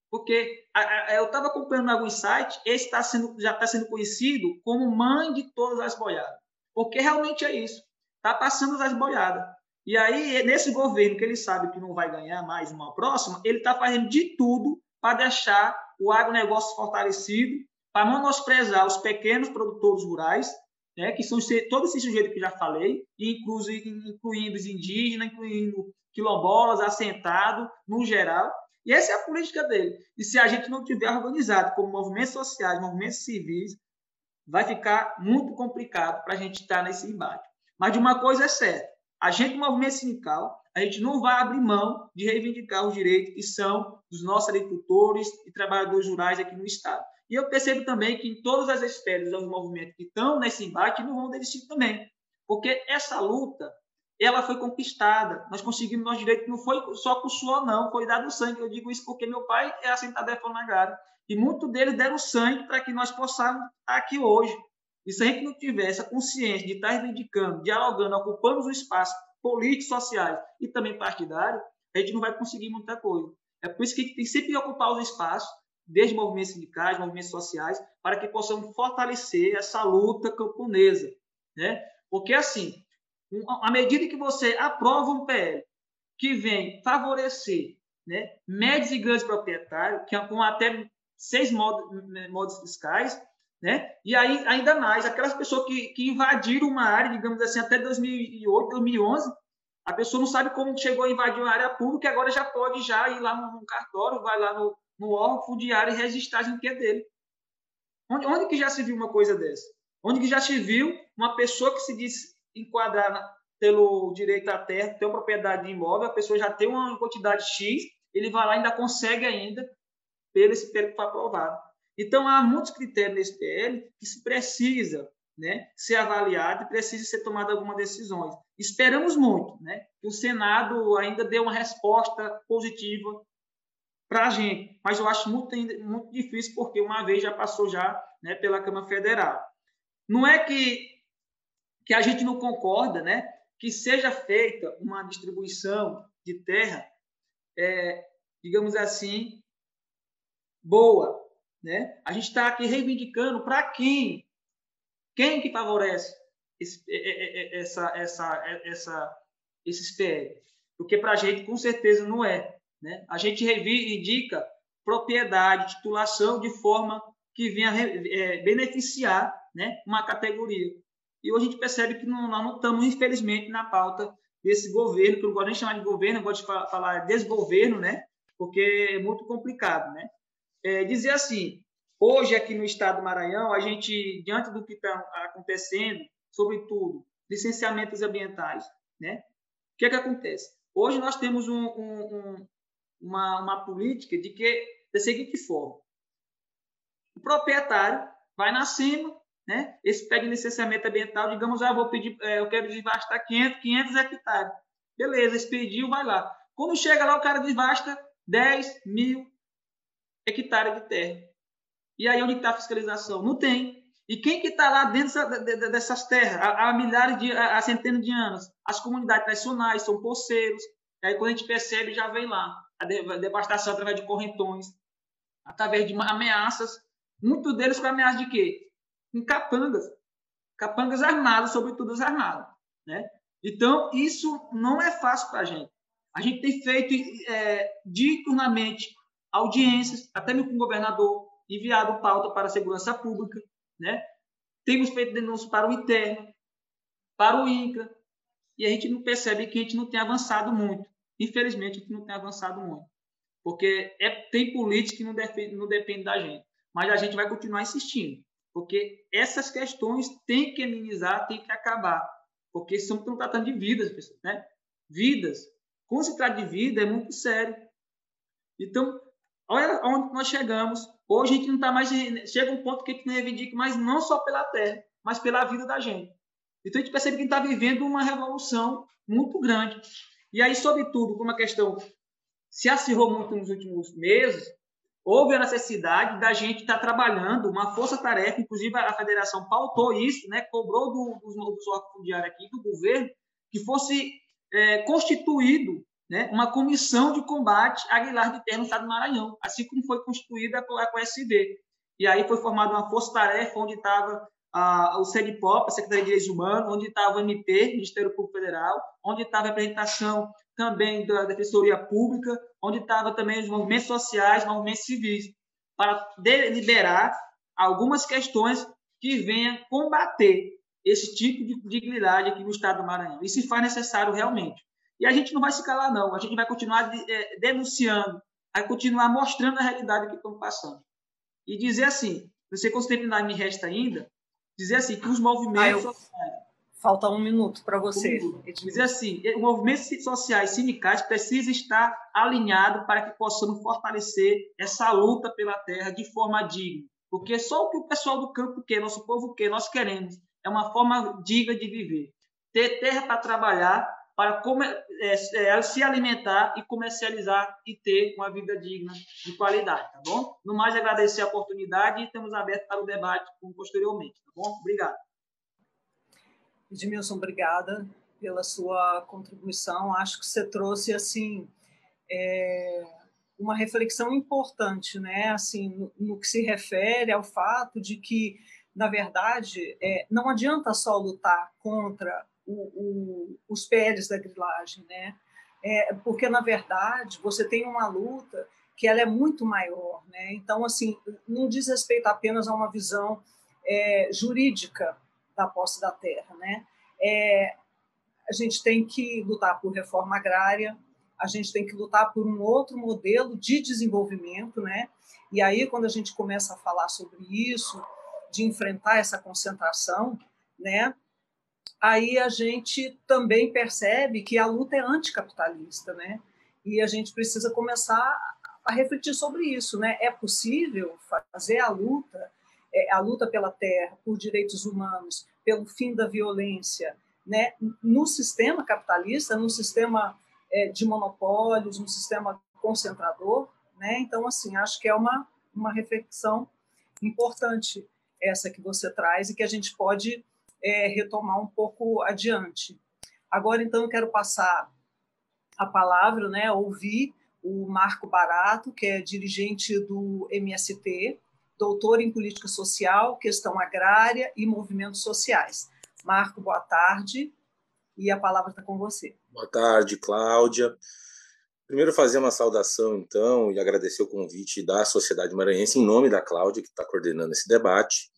Porque a, a, eu estava acompanhando alguns sites, esse tá sendo, já está sendo conhecido como mãe de todas as boiadas. Porque realmente é isso. Está passando as boiadas. E aí, nesse governo que ele sabe que não vai ganhar mais uma próxima, ele está fazendo de tudo para deixar o agronegócio fortalecido para menosprezar os pequenos produtores rurais, né, que são todos esses sujeitos que já falei, incluindo, incluindo os indígenas, incluindo quilombolas, assentado, no geral. E essa é a política dele. E se a gente não tiver organizado como movimentos sociais, movimentos civis, vai ficar muito complicado para a gente estar nesse embate. Mas de uma coisa é certa, a gente, movimento sindical, a gente não vai abrir mão de reivindicar os direitos que são dos nossos agricultores e trabalhadores rurais aqui no Estado. E eu percebo também que em todas as esferas dos movimentos que estão nesse embate não vão desistir também. Porque essa luta, ela foi conquistada. Nós conseguimos nosso direito, não foi só com suor, não, foi dado sangue. Eu digo isso porque meu pai é assentado em reforma. E muitos deles deram sangue para que nós possamos estar aqui hoje. E se a gente não tiver essa consciência de estar reivindicando, dialogando, ocupando os espaços políticos, sociais e também partidários, a gente não vai conseguir muita coisa. É por isso que a gente tem sempre que ocupar os espaços, desde movimentos sindicais, movimentos sociais, para que possamos fortalecer essa luta camponesa. Né? Porque, assim, à medida que você aprova um PL que vem favorecer né, médios e grandes proprietários, que é com até seis modos, modos fiscais, né? E aí, ainda mais, aquelas pessoas que, que invadiram uma área, digamos assim, até 2008, 2011, a pessoa não sabe como chegou a invadir uma área pública agora já pode já ir lá no cartório, vai lá no, no órgão fundiário e registrar o que é dele. Onde, onde que já se viu uma coisa dessa? Onde que já se viu uma pessoa que se diz enquadrar na, pelo direito à terra, ter uma propriedade de imóvel, a pessoa já tem uma quantidade X, ele vai lá e ainda consegue ainda, pelo esse PL que foi aprovado. Então, há muitos critérios nesse PL que se precisa né, ser avaliado e precisa ser tomada algumas decisões. Esperamos muito né, que o Senado ainda dê uma resposta positiva para a gente, mas eu acho muito, muito difícil porque uma vez já passou já né, pela Câmara Federal. Não é que, que a gente não concorda né, que seja feita uma distribuição de terra, é, digamos assim, boa, né? A gente está aqui reivindicando para quem? Quem que favorece esse, essa, essa, essa, esses PL? Porque para a gente, com certeza, não é. Né? A gente reivindica propriedade, titulação de forma que venha é, beneficiar né, uma categoria. E hoje a gente percebe que não, nós não estamos, infelizmente, na pauta desse governo, que eu não gosto nem de chamar de governo, eu gosto de falar desgoverno, né? porque é muito complicado. Né? é, dizer assim, hoje aqui no estado do Maranhão, a gente, diante do que está acontecendo, sobretudo licenciamentos ambientais, né? O que é que acontece? Hoje nós temos um, um, um, uma, uma política de que da seguinte forma: o proprietário vai na cima, né? Esse pede licenciamento ambiental, digamos, ah, vou pedir, é, eu quero desvastar 500, 500 hectares. Beleza, esse pediu, vai lá. Quando chega lá, o cara desvasta 10 mil, hectare de terra. E aí onde está a fiscalização? Não tem. E quem que está lá dentro dessas terras há, há milhares de, há centenas de anos? As comunidades tradicionais, são poceiros. Aí quando a gente percebe, já vem lá a devastação através de correntões, através de ameaças. Muitos deles com ameaça de quê? Em capangas. Capangas armadas, sobretudo as armadas. Né? Então, isso não é fácil para a gente. A gente tem feito é, diuturnamente audiências, até mesmo com o governador, enviado pauta para a segurança pública, né? Temos feito denúncias para o interno, para o INCRA, e a gente não percebe que a gente não tem avançado muito. Infelizmente, a gente não tem avançado muito. Porque é, tem política que não, defende, não depende da gente. Mas a gente vai continuar insistindo. Porque essas questões têm que amenizar, têm que acabar. Porque estamos tratando de vidas, pessoal, né? Vidas. Quando se trata de vida, é muito sério. Então, Olha onde nós chegamos. Hoje a gente não está mais. Chega um ponto que a gente não reivindica mais não só pela terra, mas pela vida da gente. Então a gente percebe que está vivendo uma revolução muito grande. E aí, sobretudo, como a questão se acirrou muito nos últimos meses, houve a necessidade da gente estar tá trabalhando uma força-tarefa, inclusive a federação pautou isso, né, cobrou do, dos, órgãos fundiários aqui, do governo, que fosse é, constituído né, uma comissão de combate a Aguilar de Terra no estado do Maranhão, assim como foi constituída a COSB. E aí foi formada uma força-tarefa onde estava o SEDPOP, a Secretaria de Direitos Humanos, onde estava o MP, Ministério Público Federal, onde estava a representação também da Defensoria Pública, onde estava também os movimentos sociais, movimentos civis, para deliberar algumas questões que venham combater esse tipo de dignidade aqui no estado do Maranhão. E se faz necessário realmente. E a gente não vai se calar, não. A gente vai continuar é, denunciando, vai continuar mostrando a realidade que estamos passando. E dizer assim, você sei quanto tempo me resta ainda, dizer assim, que os movimentos ah, eu... sociais... Falta um minuto para você. Um dizer assim, os movimentos sociais sindicais precisam estar alinhados para que possamos fortalecer essa luta pela terra de forma digna. Porque só o que o pessoal do campo quer, nosso povo quer, nós queremos, é uma forma digna de viver. Ter terra para trabalhar, para é, é, se alimentar e comercializar e ter uma vida digna de qualidade, tá bom? No mais, agradecer a oportunidade e estamos abertos para o debate posteriormente, tá bom? Obrigado. Edmilson, obrigada pela sua contribuição. Acho que você trouxe, assim, é, uma reflexão importante, né? Assim, no, no, que se refere ao fato de que, na verdade, é, não adianta só lutar contra o, o, os PLs da grilagem, né? É, porque na verdade você tem uma luta que ela é muito maior, né? Então assim não diz respeito apenas a uma visão é, jurídica da posse da terra, né? É, a gente tem que lutar por reforma agrária, a gente tem que lutar por um outro modelo de desenvolvimento, né? E aí quando a gente começa a falar sobre isso, de enfrentar essa concentração, né? Aí a gente também percebe que a luta é anticapitalista, né? E a gente precisa começar a refletir sobre isso, né? É possível fazer a luta, é, a luta pela terra, por direitos humanos, pelo fim da violência, né? No sistema capitalista, no sistema é, de monopólios, no sistema concentrador, né? Então, assim, acho que é uma uma reflexão importante essa que você traz e que a gente pode é, retomar um pouco adiante. Agora, então, eu quero passar a palavra, né, ouvir o Marco Barato, que é dirigente do MST, doutor em política social, questão agrária e movimentos sociais. Marco, boa tarde, e a palavra está com você. Boa tarde, Cláudia. Primeiro, fazer uma saudação, então, e agradecer o convite da Sociedade Maranhense, em nome da Cláudia, que está coordenando esse debate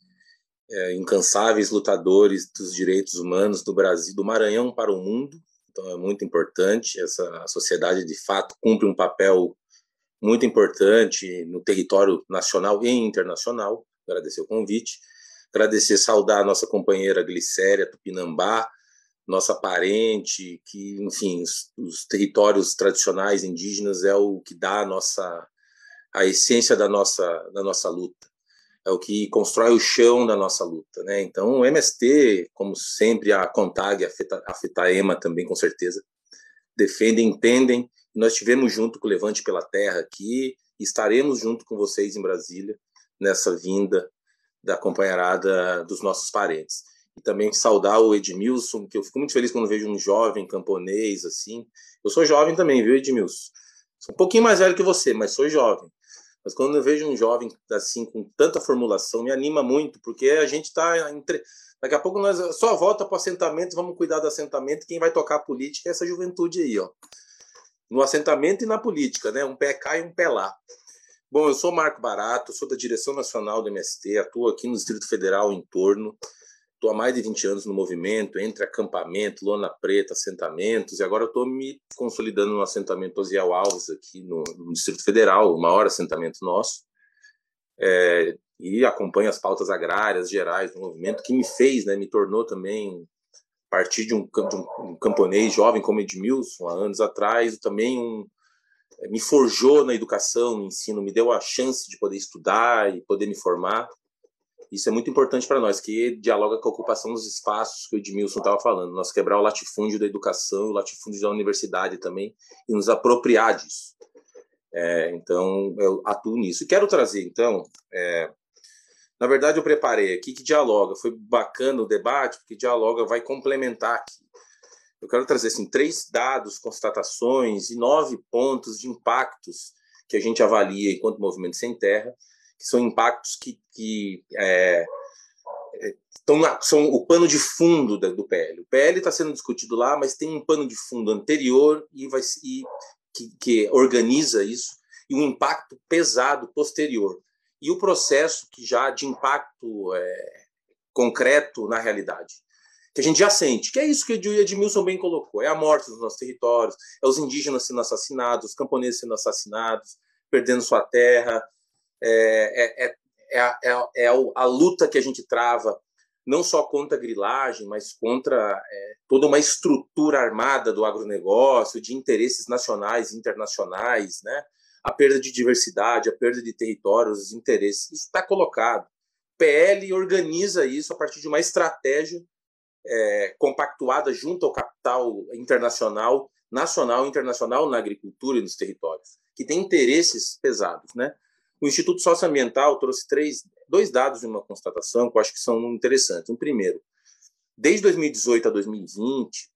é, incansáveis lutadores dos direitos humanos do Brasil, do Maranhão para o mundo. Então é muito importante. Essa sociedade, de fato, cumpre um papel muito importante no território nacional e internacional. Agradecer o convite. Agradecer, saudar a nossa companheira Glicéria Tupinambá, nossa parente, que, enfim, os, os, territórios tradicionais indígenas é o que dá a nossa a essência da nossa da nossa luta é o que constrói o chão da nossa luta. Né? Então, o MST, como sempre, a CONTAG, a, a FETAEMA também, com certeza, defendem, entendem. Nós estivemos junto com o Levante pela Terra aqui estaremos junto com vocês em Brasília nessa vinda da companheirada dos nossos parentes. E também saudar o Edmilson, que eu fico muito feliz quando vejo um jovem camponês assim. Eu sou jovem também, viu, Edmilson? Sou um pouquinho mais velho que você, mas sou jovem. Mas quando eu vejo um jovem assim com tanta formulação, me anima muito, porque a gente está entre... daqui a pouco nós só volta para o assentamento, vamos cuidar do assentamento, quem vai tocar a política é essa juventude aí, ó. No assentamento e na política, né? Um pé cá e um pé lá. Bom, eu sou Marco Barato, sou da direção nacional do MST, atuo aqui no Distrito Federal em torno. Estou há mais de 20 anos no movimento, entre acampamento, lona preta, assentamentos, e agora estou me consolidando no assentamento Osiel Alves, aqui no, no Distrito Federal, o maior assentamento nosso, é, e acompanho as pautas agrárias gerais do movimento, que me fez, né, me tornou também, a partir de um, de um camponês jovem como Edmilson, há anos atrás, também um, me forjou na educação, no ensino, me deu a chance de poder estudar e poder me formar. Isso é muito importante para nós, que dialoga com a ocupação dos espaços que o Edmilson estava falando. Nós quebrar o latifúndio da educação, o latifúndio da universidade também, e nos apropriar disso. É, então, eu atuo nisso. Quero trazer, então, é, na verdade, eu preparei aqui que dialoga. Foi bacana o debate, porque dialoga vai complementar aqui. Eu quero trazer assim, três dados, constatações e nove pontos de impactos que a gente avalia enquanto movimento sem terra que são impactos que, que é, estão na, são o pano de fundo do PL. O PL está sendo discutido lá, mas tem um pano de fundo anterior e, vai, e que, que organiza isso e um impacto pesado posterior e o processo que já de impacto é, concreto na realidade. que a gente já sente, que é isso que o Edmilson bem colocou, é a morte dos nossos territórios, é os indígenas sendo assassinados, os camponeses sendo assassinados, perdendo sua terra, é, é, é, é a, é, é a luta que a gente trava não só contra a grilagem, mas contra é, toda uma estrutura armada do agronegócio, de interesses nacionais e internacionais, né? a perda de diversidade, a perda de territórios, os interesses. Isso está colocado. PL organiza isso a partir de uma estratégia é, compactuada junto ao capital internacional, nacional e internacional na agricultura e nos territórios, que tem interesses pesados. Né? O Instituto Socioambiental trouxe três, dois dados de uma constatação que eu acho que são interessantes. Um primeiro, desde 2018 a 2020,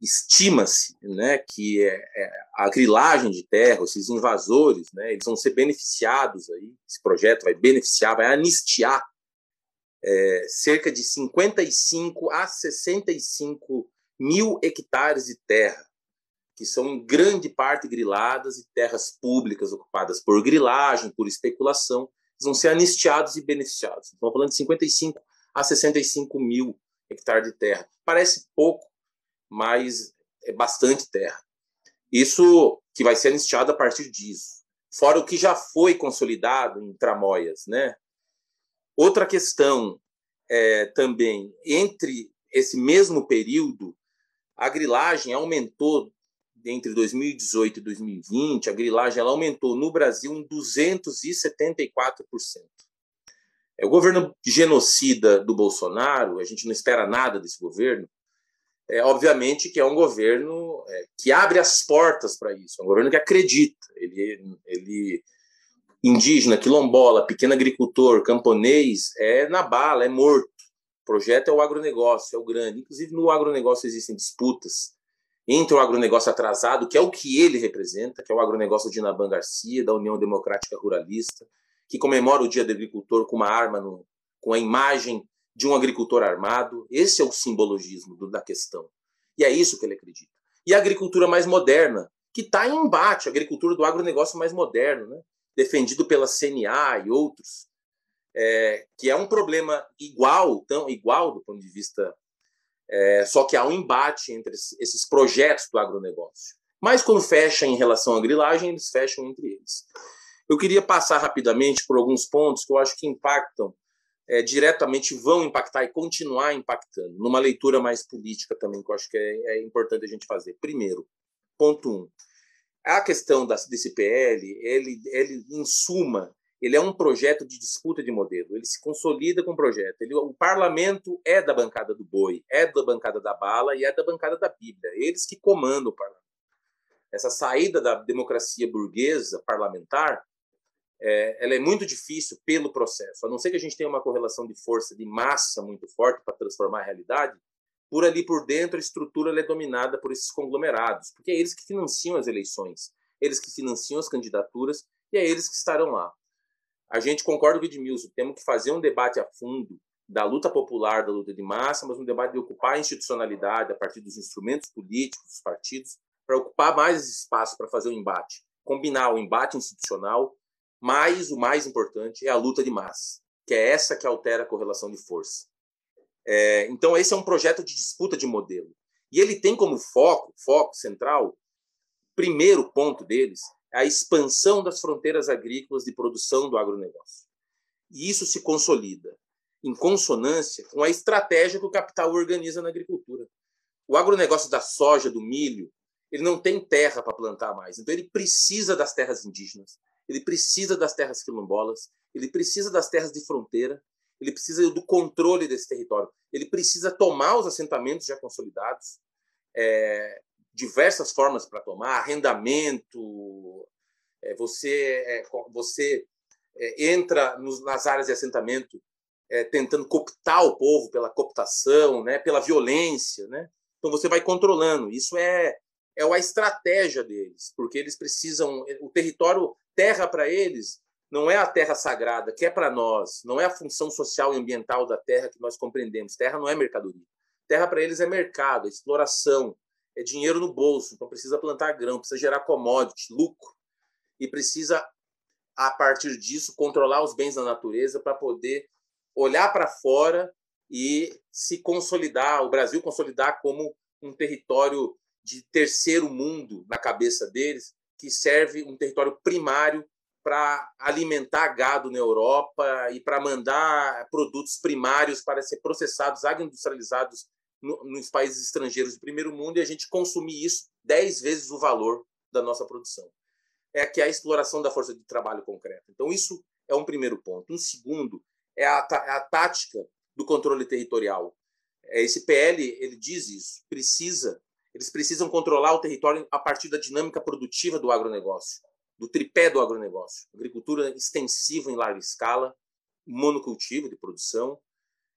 estima-se né, que é, é, a grilagem de terra, esses invasores, né, eles vão ser beneficiados aí, esse projeto vai beneficiar, vai anistiar é, cerca de 55 a 65 mil hectares de terra, que são em grande parte griladas e terras públicas ocupadas por grilagem, por especulação, vão ser anistiados e beneficiados. Estamos falando de 55 a 65 mil hectares de terra. Parece pouco, mas é bastante terra. Isso que vai ser anistiado a partir disso. Fora o que já foi consolidado em tramóias, né? Outra questão é, também, entre esse mesmo período, a grilagem aumentou entre 2018 e 2020, a grilagem ela aumentou no Brasil em 274%. É o governo genocida do Bolsonaro, a gente não espera nada desse governo. É obviamente que é um governo é, que abre as portas para isso, é um governo que acredita. Ele, ele indígena, quilombola, pequeno agricultor, camponês, é na bala, é morto. O projeto é o agronegócio, é o grande. Inclusive, no agronegócio existem disputas entre o agronegócio atrasado, que é o que ele representa, que é o agronegócio de Naban Garcia, da União Democrática Ruralista, que comemora o Dia do Agricultor com uma arma, no, com a imagem de um agricultor armado. Esse é o simbologismo do, da questão. E é isso que ele acredita. E a agricultura mais moderna, que está em embate, a agricultura do agronegócio mais moderno, né? defendido pela CNA e outros, é, que é um problema igual, tão igual do ponto de vista, é, só que há um embate entre esses projetos do agronegócio. Mas quando fecha em relação à grilagem, eles fecham entre eles. Eu queria passar rapidamente por alguns pontos que eu acho que impactam é, diretamente, vão impactar e continuar impactando, numa leitura mais política também, que eu acho que é, é importante a gente fazer. Primeiro, ponto um, a questão da, desse PL, ele, ele, em suma, ele é um projeto de disputa de modelo. Ele se consolida com o projeto. Ele, o parlamento é da bancada do boi, é da bancada da bala e é da bancada da Bíblia. Eles que comandam o parlamento. Essa saída da democracia burguesa parlamentar, é, ela é muito difícil pelo processo. A não ser que a gente tenha uma correlação de força, de massa muito forte para transformar a realidade, por ali por dentro a estrutura é dominada por esses conglomerados, porque é eles que financiam as eleições, eles que financiam as candidaturas e é eles que estarão lá. A gente concorda com o Edmilson, temos que fazer um debate a fundo da luta popular, da luta de massa, mas um debate de ocupar a institucionalidade a partir dos instrumentos políticos, dos partidos, para ocupar mais espaço para fazer o embate, combinar o embate institucional, mas o mais importante é a luta de massa, que é essa que altera a correlação de força. É, então, esse é um projeto de disputa de modelo. E ele tem como foco, foco central, primeiro ponto deles, a expansão das fronteiras agrícolas de produção do agronegócio. E isso se consolida em consonância com a estratégia que o capital organiza na agricultura. O agronegócio da soja, do milho, ele não tem terra para plantar mais. Então, ele precisa das terras indígenas, ele precisa das terras quilombolas, ele precisa das terras de fronteira, ele precisa do controle desse território, ele precisa tomar os assentamentos já consolidados, é, diversas formas para tomar, arrendamento, você, é, você é, entra nos, nas áreas de assentamento é, tentando cooptar o povo pela cooptação, né, pela violência, né? Então você vai controlando. Isso é é a estratégia deles, porque eles precisam o território terra para eles não é a terra sagrada, que é para nós, não é a função social e ambiental da terra que nós compreendemos. Terra não é mercadoria. Terra para eles é mercado, é exploração, é dinheiro no bolso. Então precisa plantar grão, precisa gerar commodity, lucro. E precisa, a partir disso, controlar os bens da natureza para poder olhar para fora e se consolidar, o Brasil consolidar como um território de terceiro mundo na cabeça deles, que serve um território primário para alimentar gado na Europa e para mandar produtos primários para ser processados, agroindustrializados no, nos países estrangeiros do primeiro mundo e a gente consumir isso dez vezes o valor da nossa produção. É que é a exploração da força de trabalho concreta. Então, isso é um primeiro ponto. Um segundo é a, a tática do controle territorial. É, esse PL ele diz isso. Precisa, eles precisam controlar o território a partir da dinâmica produtiva do agronegócio do tripé do agronegócio: agricultura extensiva em larga escala, monocultivo de produção,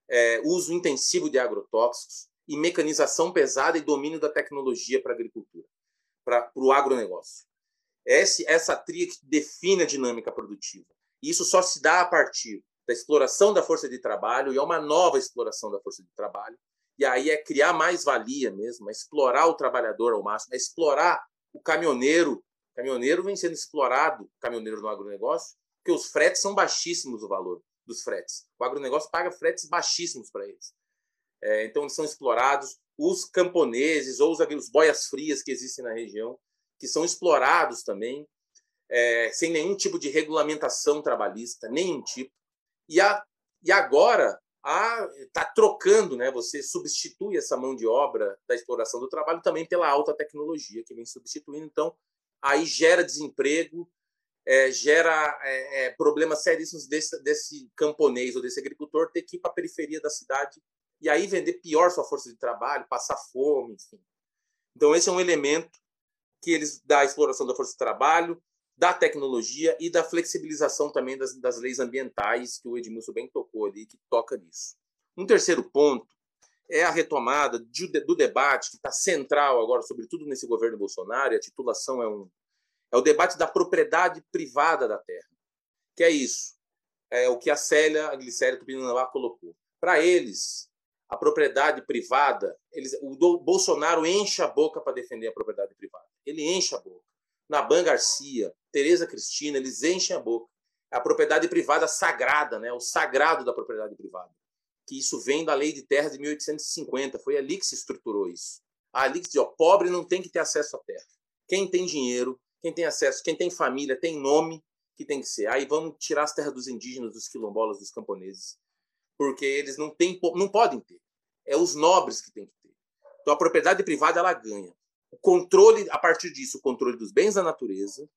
é, uso intensivo de agrotóxicos e mecanização pesada e domínio da tecnologia para a agricultura, para o agronegócio. Esse, essa tria que define a dinâmica produtiva. E isso só se dá a partir da exploração da força de trabalho, e é uma nova exploração da força de trabalho. E aí é criar mais valia mesmo, é explorar o trabalhador ao máximo, é explorar o caminhoneiro Caminhoneiro vem sendo explorado, caminhoneiro no agronegócio, porque os fretes são baixíssimos o valor dos fretes. O agronegócio paga fretes baixíssimos para eles. É, então, eles são explorados. Os camponeses ou os, os boias frias que existem na região, que são explorados também, é, sem nenhum tipo de regulamentação trabalhista, nenhum tipo. E, a, e agora está trocando, né? Você substitui essa mão de obra da exploração do trabalho também pela alta tecnologia que vem substituindo. Então, aí gera desemprego, é, gera é, é, problemas seríssimos desse, desse camponês ou desse agricultor ter que ir para a periferia da cidade e aí vender pior sua força de trabalho, passar fome, enfim. Então, esse é um elemento que eles da exploração da força de trabalho, da tecnologia e da flexibilização também das, das leis ambientais, que o Edmilson bem tocou ali, que toca nisso. Um terceiro ponto é a retomada de, do debate que está central agora, sobretudo nesse governo Bolsonaro, e a titulação é um é o debate da propriedade privada da terra, que é isso, é o que a Célia Glicéria Tupinambá colocou. Para eles, a propriedade privada, eles, o Bolsonaro enche a boca para defender a propriedade privada. Ele enche a boca. Naban Garcia, Tereza Cristina, eles enchem a boca. A propriedade privada sagrada, né? o sagrado da propriedade privada que isso vem da Lei de Terras de 1850. Foi ali que se estruturou isso. Ali que se ó, pobre não tem que ter acesso à terra. Quem tem dinheiro, quem tem acesso, quem tem família, tem nome que tem que ser. Aí vamos tirar as terras dos indígenas, dos quilombolas, dos camponeses, porque eles não têm, não podem ter. É os nobres que têm que ter. Então a propriedade privada ela ganha. O controle a partir disso, o controle dos bens da natureza,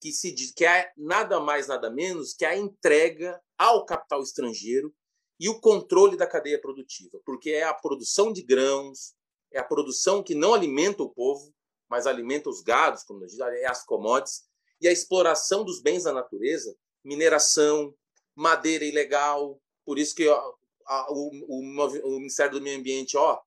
que se diz que é nada mais nada menos que a entrega ao capital estrangeiro e o controle da cadeia produtiva, porque é a produção de grãos, é a produção que não alimenta o povo, mas alimenta os gados, como diz, é as commodities, e a exploração dos bens da natureza, mineração, madeira ilegal, por isso que a, o, o, o, Ministério do Meio Ambiente, ó,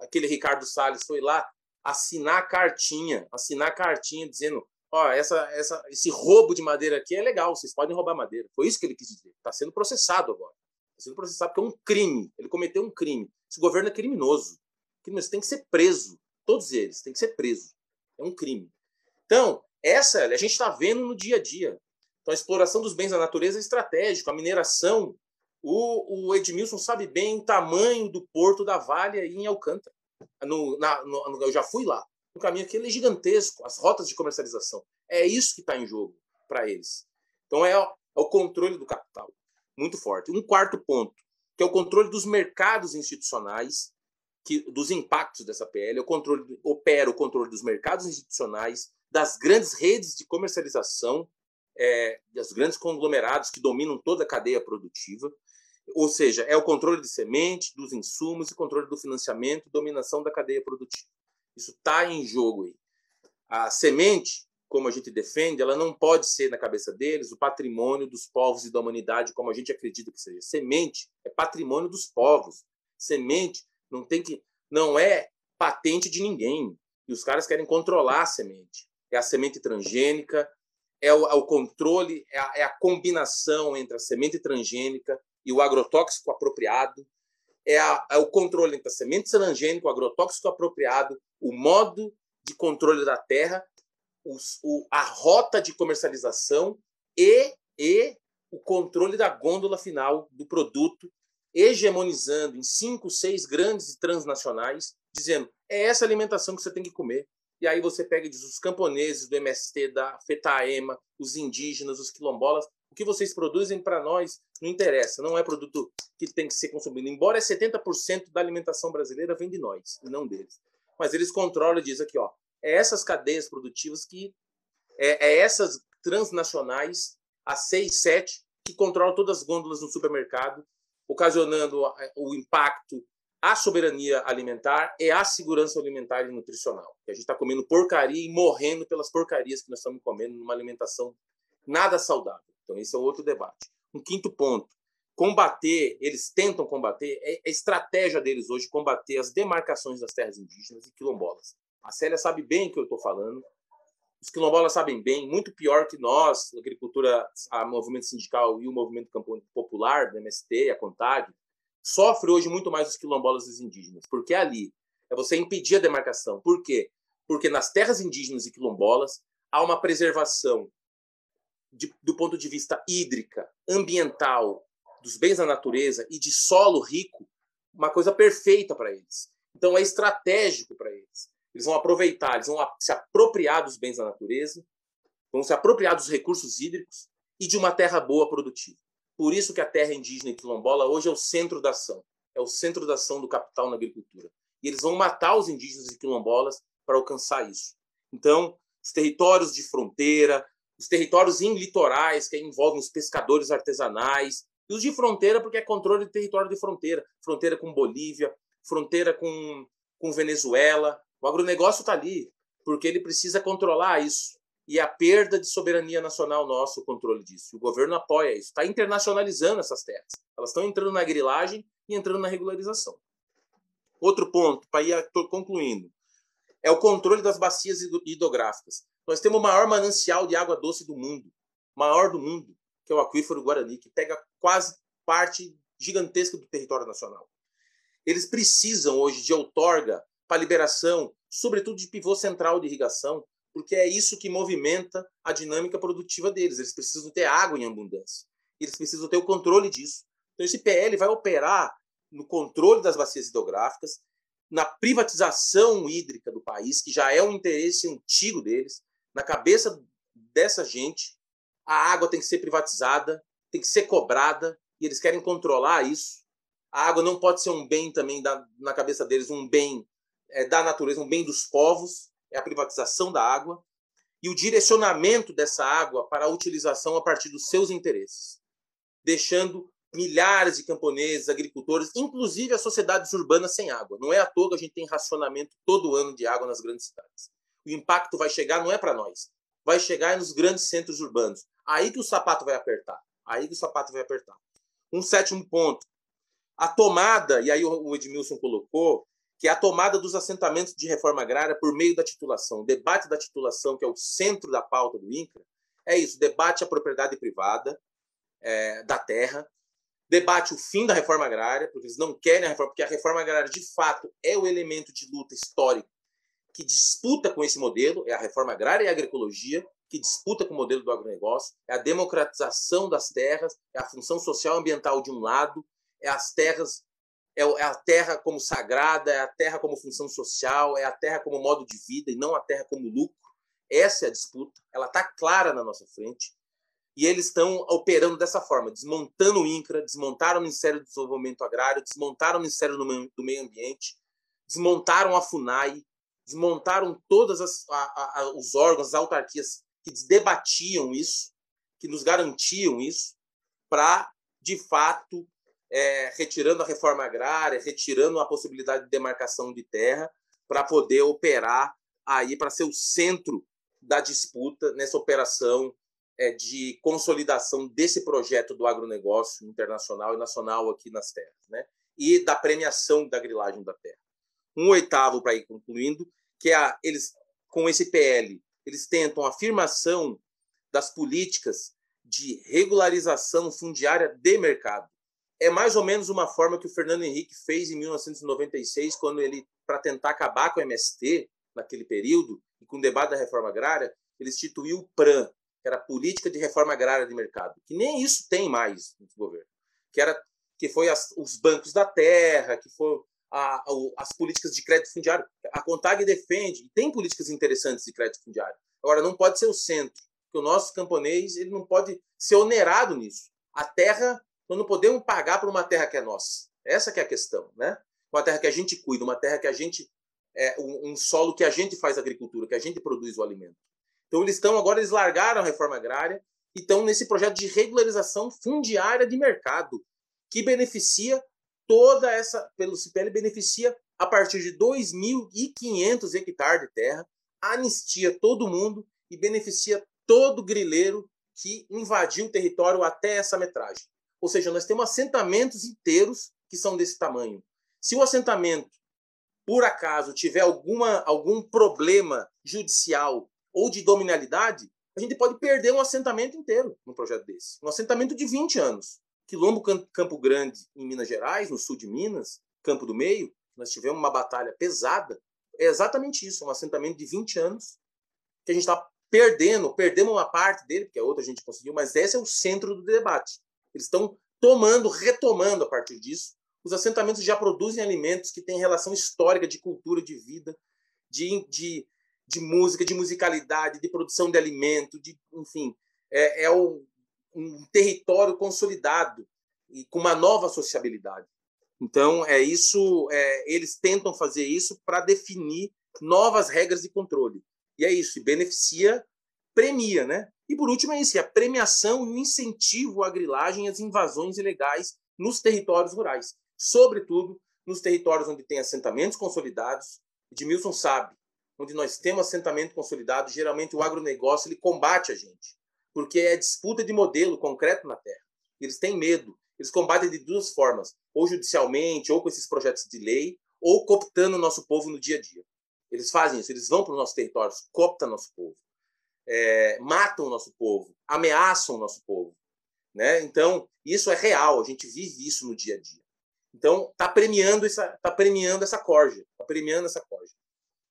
aquele Ricardo Salles foi lá assinar cartinha, assinar cartinha dizendo, ó, essa, essa, esse roubo de madeira aqui é legal, vocês podem roubar madeira. Foi isso que ele quis dizer. Está sendo processado agora sendo processado porque é um crime. Ele cometeu um crime. Esse governo é criminoso. Criminoso tem que ser preso. Todos eles têm que ser preso. É um crime. Então, essa a gente está vendo no dia a dia. Então, a exploração dos bens da natureza é estratégica. A mineração, o, o Edmilson sabe bem o tamanho do porto da Vale aí em Alcântara. No, na, no, eu já fui lá. O caminho aqui é gigantesco. As rotas de comercialização. É isso que está em jogo para eles. Então, é, é o controle do capital muito forte. Um quarto ponto, que é o controle dos mercados institucionais, que, dos impactos dessa PL, é o controle, opera o controle dos mercados institucionais, das grandes redes de comercialização, é, dos grandes conglomerados que dominam toda a cadeia produtiva, ou seja, é o controle de semente, dos insumos e controle do financiamento, dominação da cadeia produtiva. Isso está em jogo aí. A semente como a gente defende, ela não pode ser, na cabeça deles, o patrimônio dos povos e da humanidade, como a gente acredita que seja. Semente é patrimônio dos povos. Semente não tem que não é patente de ninguém. E os caras querem controlar a semente. É a semente transgênica, é o, é o controle, é a, é a, combinação entre a semente transgênica e o agrotóxico apropriado. É, a, é o controle entre a semente o agrotóxico apropriado, o modo de controle da terra os, o, a rota de comercialização e, e o controle da gôndola final do produto hegemonizando em cinco, seis grandes transnacionais, dizendo é essa alimentação que você tem que comer. E aí você pega diz os camponeses do MST, da FETAEMA, os indígenas, os quilombolas, o que vocês produzem para nós não interessa, não é produto que tem que ser consumido. Embora 70% da alimentação brasileira vem de nós, e não deles. Mas eles controlam e dizem aqui, ó, é essas cadeias produtivas que é, é essas transnacionais, as seis, sete, que controlam todas as gôndolas no supermercado, ocasionando é, o impacto à soberania alimentar e à segurança alimentar e nutricional. A gente está comendo porcaria e morrendo pelas porcarias que nós estamos comendo numa alimentação nada saudável. Então, esse é outro debate. Um quinto ponto: combater, eles tentam combater, é a é estratégia deles hoje combater as demarcações das terras indígenas e quilombolas. A Célia sabe bem o que eu estou falando. Os quilombolas sabem bem, muito pior que nós, a agricultura, a movimento sindical e o movimento popular, do MST, a CONTAG, sofre hoje muito mais os quilombolas e os indígenas, porque ali é você impedir a demarcação. Por quê? Porque nas terras indígenas e quilombolas há uma preservação de, do ponto de vista hídrica, ambiental, dos bens da natureza e de solo rico, uma coisa perfeita para eles. Então é estratégico para eles. Eles vão aproveitar, eles vão se apropriar dos bens da natureza, vão se apropriar dos recursos hídricos e de uma terra boa produtiva. Por isso que a terra indígena e quilombola hoje é o centro da ação, é o centro da ação do capital na agricultura. E eles vão matar os indígenas e quilombolas para alcançar isso. Então, os territórios de fronteira, os territórios em litorais, que envolvem os pescadores artesanais, e os de fronteira, porque é controle de território de fronteira fronteira com Bolívia, fronteira com, com Venezuela. O agronegócio está ali, porque ele precisa controlar isso. E a perda de soberania nacional nossa, o controle disso. O governo apoia isso. Está internacionalizando essas terras. Elas estão entrando na grilagem e entrando na regularização. Outro ponto, para ir concluindo, é o controle das bacias hidrográficas. Nós temos o maior manancial de água doce do mundo, maior do mundo, que é o aquífero Guarani, que pega quase parte gigantesca do território nacional. Eles precisam hoje de outorga para liberação, sobretudo de pivô central de irrigação, porque é isso que movimenta a dinâmica produtiva deles. Eles precisam ter água em abundância. Eles precisam ter o controle disso. Então, esse PL vai operar no controle das bacias hidrográficas, na privatização hídrica do país, que já é um interesse antigo deles, na cabeça dessa gente, a água tem que ser privatizada, tem que ser cobrada, e eles querem controlar isso. A água não pode ser um bem também, da, na cabeça deles, um bem é, da natureza, um bem dos povos, é a privatização da água, e o direcionamento dessa água para a utilização a partir dos seus interesses, deixando milhares de camponeses, agricultores, inclusive as sociedades urbanas sem água. Não é à toa que a gente tem racionamento todo ano de água nas grandes cidades o impacto vai chegar não é para nós, vai chegar nos grandes centros urbanos. Aí que o sapato vai apertar. Aí que o sapato vai apertar. Um sétimo ponto. A tomada, e aí o Edmilson colocou, que é a tomada dos assentamentos de reforma agrária por meio da titulação. O debate da titulação, que é o centro da pauta do INCRA, é isso: debate a propriedade privada é, da terra, debate o fim da reforma agrária, porque eles não querem a reforma, porque a reforma agrária, de fato, é o elemento de luta histórico que disputa com esse modelo, é a reforma agrária e a agroecologia, que disputa com o modelo do agronegócio, é a democratização das terras, é a função social e ambiental de um lado, é as terras, é, é a terra como sagrada, é a terra como função social, é a terra como modo de vida e não a terra como lucro. Essa é a disputa, ela está clara na nossa frente. E eles estão operando dessa forma, desmontando o INCRA, desmontaram o Ministério do Desenvolvimento Agrário, desmontaram o Ministério do Meio Ambiente, desmontaram a FUNAI, desmontaram todos os órgãos, as autarquias que debatiam isso, que nos garantiam isso, para, de fato, é, retirando a reforma agrária, retirando a possibilidade de demarcação de terra, para poder operar aí, para ser o centro da disputa nessa operação de consolidação desse projeto do agronegócio internacional e nacional aqui nas terras, né? e da premiação da grilagem da terra. Um oitavo, para ir concluindo, que é a, eles, com esse PL, eles tentam a afirmação das políticas de regularização fundiária de mercado. É mais ou menos uma forma que o Fernando Henrique fez em 1996, quando ele, para tentar acabar com o MST, naquele período, e com o debate da reforma agrária, ele instituiu o PRAN, que era a Política de Reforma Agrária de Mercado, que nem isso tem mais no governo, que era que foi as, os bancos da terra, que foi a, a, as políticas de crédito fundiário. A Contag defende, tem políticas interessantes de crédito fundiário. Agora, não pode ser o centro, porque o nosso camponês ele não pode ser onerado nisso. A terra, nós não podemos pagar por uma terra que é nossa. Essa que é a questão, né? Uma terra que a gente cuida, uma terra que a gente é um, um solo que a gente faz agricultura, que a gente produz o alimento. Então eles estão agora eles largaram a reforma agrária e estão nesse projeto de regularização fundiária de mercado que beneficia toda essa pelo CPL beneficia a partir de 2.500 hectares de terra, anistia todo mundo e beneficia todo grileiro que invadiu o território até essa metragem. Ou seja, nós temos assentamentos inteiros que são desse tamanho. Se o assentamento, por acaso, tiver alguma, algum problema judicial ou de dominalidade, a gente pode perder um assentamento inteiro num projeto desse. Um assentamento de 20 anos. Quilombo Campo Grande, em Minas Gerais, no sul de Minas, Campo do Meio, nós tivemos uma batalha pesada. É exatamente isso, um assentamento de 20 anos que a gente está perdendo, perdemos uma parte dele, porque a outra a gente conseguiu, mas esse é o centro do debate. Eles estão tomando, retomando a partir disso. Os assentamentos já produzem alimentos que têm relação histórica de cultura, de vida, de, de, de música, de musicalidade, de produção de alimento, de, enfim, é, é o, um território consolidado e com uma nova sociabilidade. Então, é isso. É, eles tentam fazer isso para definir novas regras de controle. E é isso, e beneficia, premia, né? E por último é isso, é a premiação e o incentivo à grilagem e às invasões ilegais nos territórios rurais, sobretudo nos territórios onde tem assentamentos consolidados. Edmilson sabe, onde nós temos assentamento consolidado, geralmente o agronegócio ele combate a gente, porque é disputa de modelo concreto na terra. Eles têm medo. Eles combatem de duas formas, ou judicialmente, ou com esses projetos de lei, ou cooptando o nosso povo no dia a dia. Eles fazem isso, eles vão para os nossos territórios, cooptam nosso povo, é, matam o nosso povo, ameaçam o nosso povo. Né? Então, isso é real, a gente vive isso no dia a dia. Então, está premiando tá premiando essa corja, está premiando essa corja.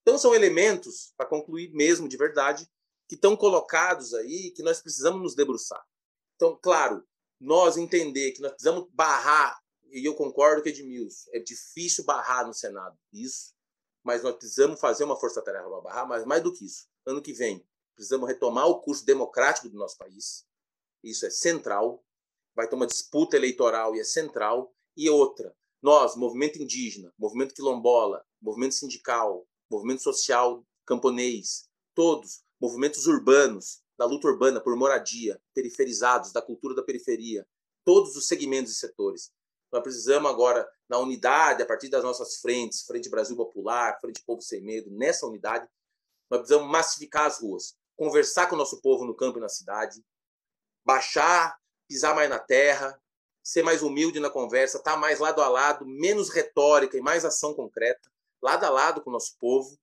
Então, são elementos, para concluir mesmo de verdade, que estão colocados aí, que nós precisamos nos debruçar. Então, claro, nós entender que nós precisamos barrar, e eu concordo com Edmilson, é difícil barrar no Senado, isso, mas nós precisamos fazer uma força-tarefa para barrar, mas mais do que isso, ano que vem, precisamos retomar o curso democrático do nosso país, isso é central, vai ter uma disputa eleitoral e é central, e outra, nós, movimento indígena, movimento quilombola, movimento sindical, movimento social camponês, todos, movimentos urbanos, da luta urbana por moradia, periferizados, da cultura da periferia, todos os segmentos e setores. Nós precisamos agora, na unidade, a partir das nossas frentes, Frente Brasil Popular, Frente Povo Sem Medo, nessa unidade, nós precisamos massificar as ruas, conversar com o nosso povo no campo e na cidade, baixar, pisar mais na terra, ser mais humilde na conversa, estar tá mais lado a lado, menos retórica e mais ação concreta, lado a lado com o nosso povo,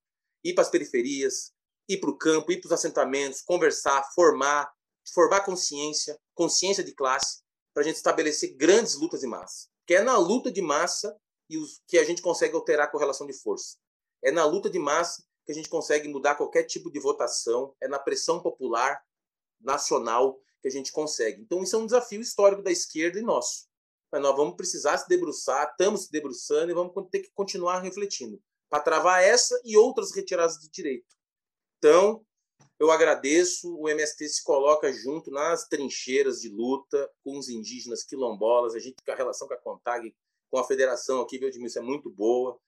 ir para as periferias, ir para o campo, ir para os assentamentos, conversar, formar, formar consciência, consciência de classe, para a gente estabelecer grandes lutas de massa. Que é na luta de massa e os, que a gente consegue alterar a correlação de força. É na luta de massa que a gente consegue mudar qualquer tipo de votação, é na pressão popular nacional que a gente consegue. Então, isso é um desafio histórico da esquerda e nosso. Mas nós vamos precisar se debruçar, estamos se debruçando e vamos ter que continuar refletindo para travar essa e outras retiradas de direito. Então, eu agradeço, o MST se coloca junto nas trincheiras de luta com os indígenas quilombolas, a gente a relação com a CONTAG, com a federação aqui, viu, Edmilson, é muito boa.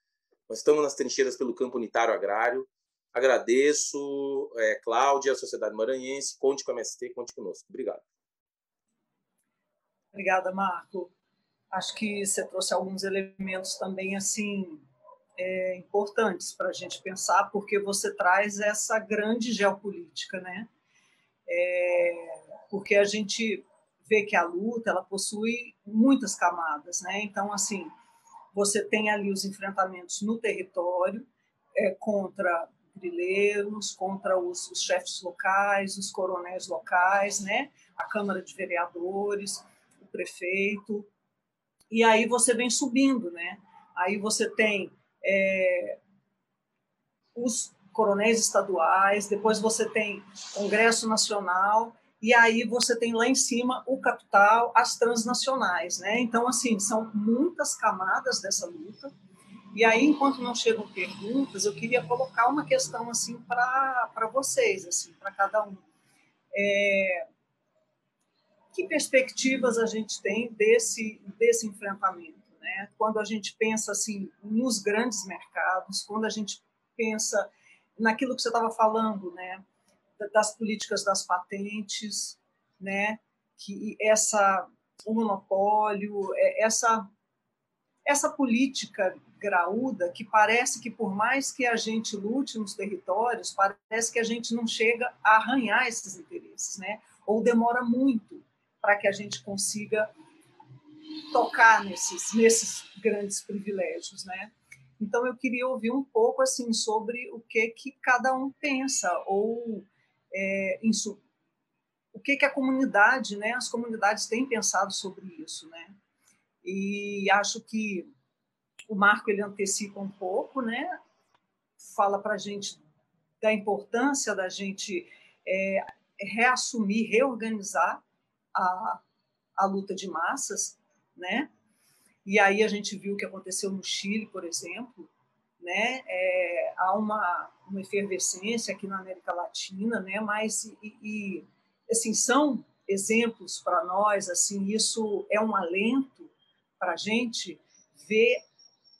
Nós estamos nas trincheiras pelo campo unitário agrário. Agradeço, é, Cláudia, a Sociedade Maranhense, conte com a MST, conte conosco. Obrigado. Obrigada, Marco. Acho que você trouxe alguns elementos também, assim, é, importantes para a gente pensar, porque você traz essa grande geopolítica, né? É, porque a gente vê que a luta ela possui muitas camadas, né? Então, assim, você tem ali os enfrentamentos no território é, contra grileiros, contra os, os, chefes locais, os coronéis locais, né? A Câmara de Vereadores, o prefeito, e aí você vem subindo, né? Aí você tem é, os coronéis estaduais, depois você tem Congresso Nacional e aí você tem lá em cima o capital, as transnacionais, né? Então, assim, são muitas camadas dessa luta. E aí, enquanto não chegam perguntas, eu queria colocar uma questão assim para vocês, assim, para cada um. É, que perspectivas a gente tem desse desse enfrentamento, né? Quando a gente pensa assim nos grandes mercados, quando a gente pensa naquilo que você estava falando, né? das políticas das patentes, né? Que essa o monopólio, é, essa essa política graúda que parece que por mais que a gente lute nos territórios, parece que a gente não chega a arranhar esses interesses, né? Ou demora muito para que a gente consiga tocar nesses nesses grandes privilégios, né? Então eu queria ouvir um pouco assim sobre o que que cada um pensa ou é, isso, o que, que a comunidade, né, as comunidades têm pensado sobre isso, né? E acho que o Marco ele antecipa um pouco, né? Fala para gente da importância da gente é, reassumir, reorganizar a, a luta de massas, né? E aí a gente viu o que aconteceu no Chile, por exemplo, né? É, há uma, uma efervescência aqui na América Latina, né? Mas e, e assim são exemplos para nós, assim isso é um alento para a gente ver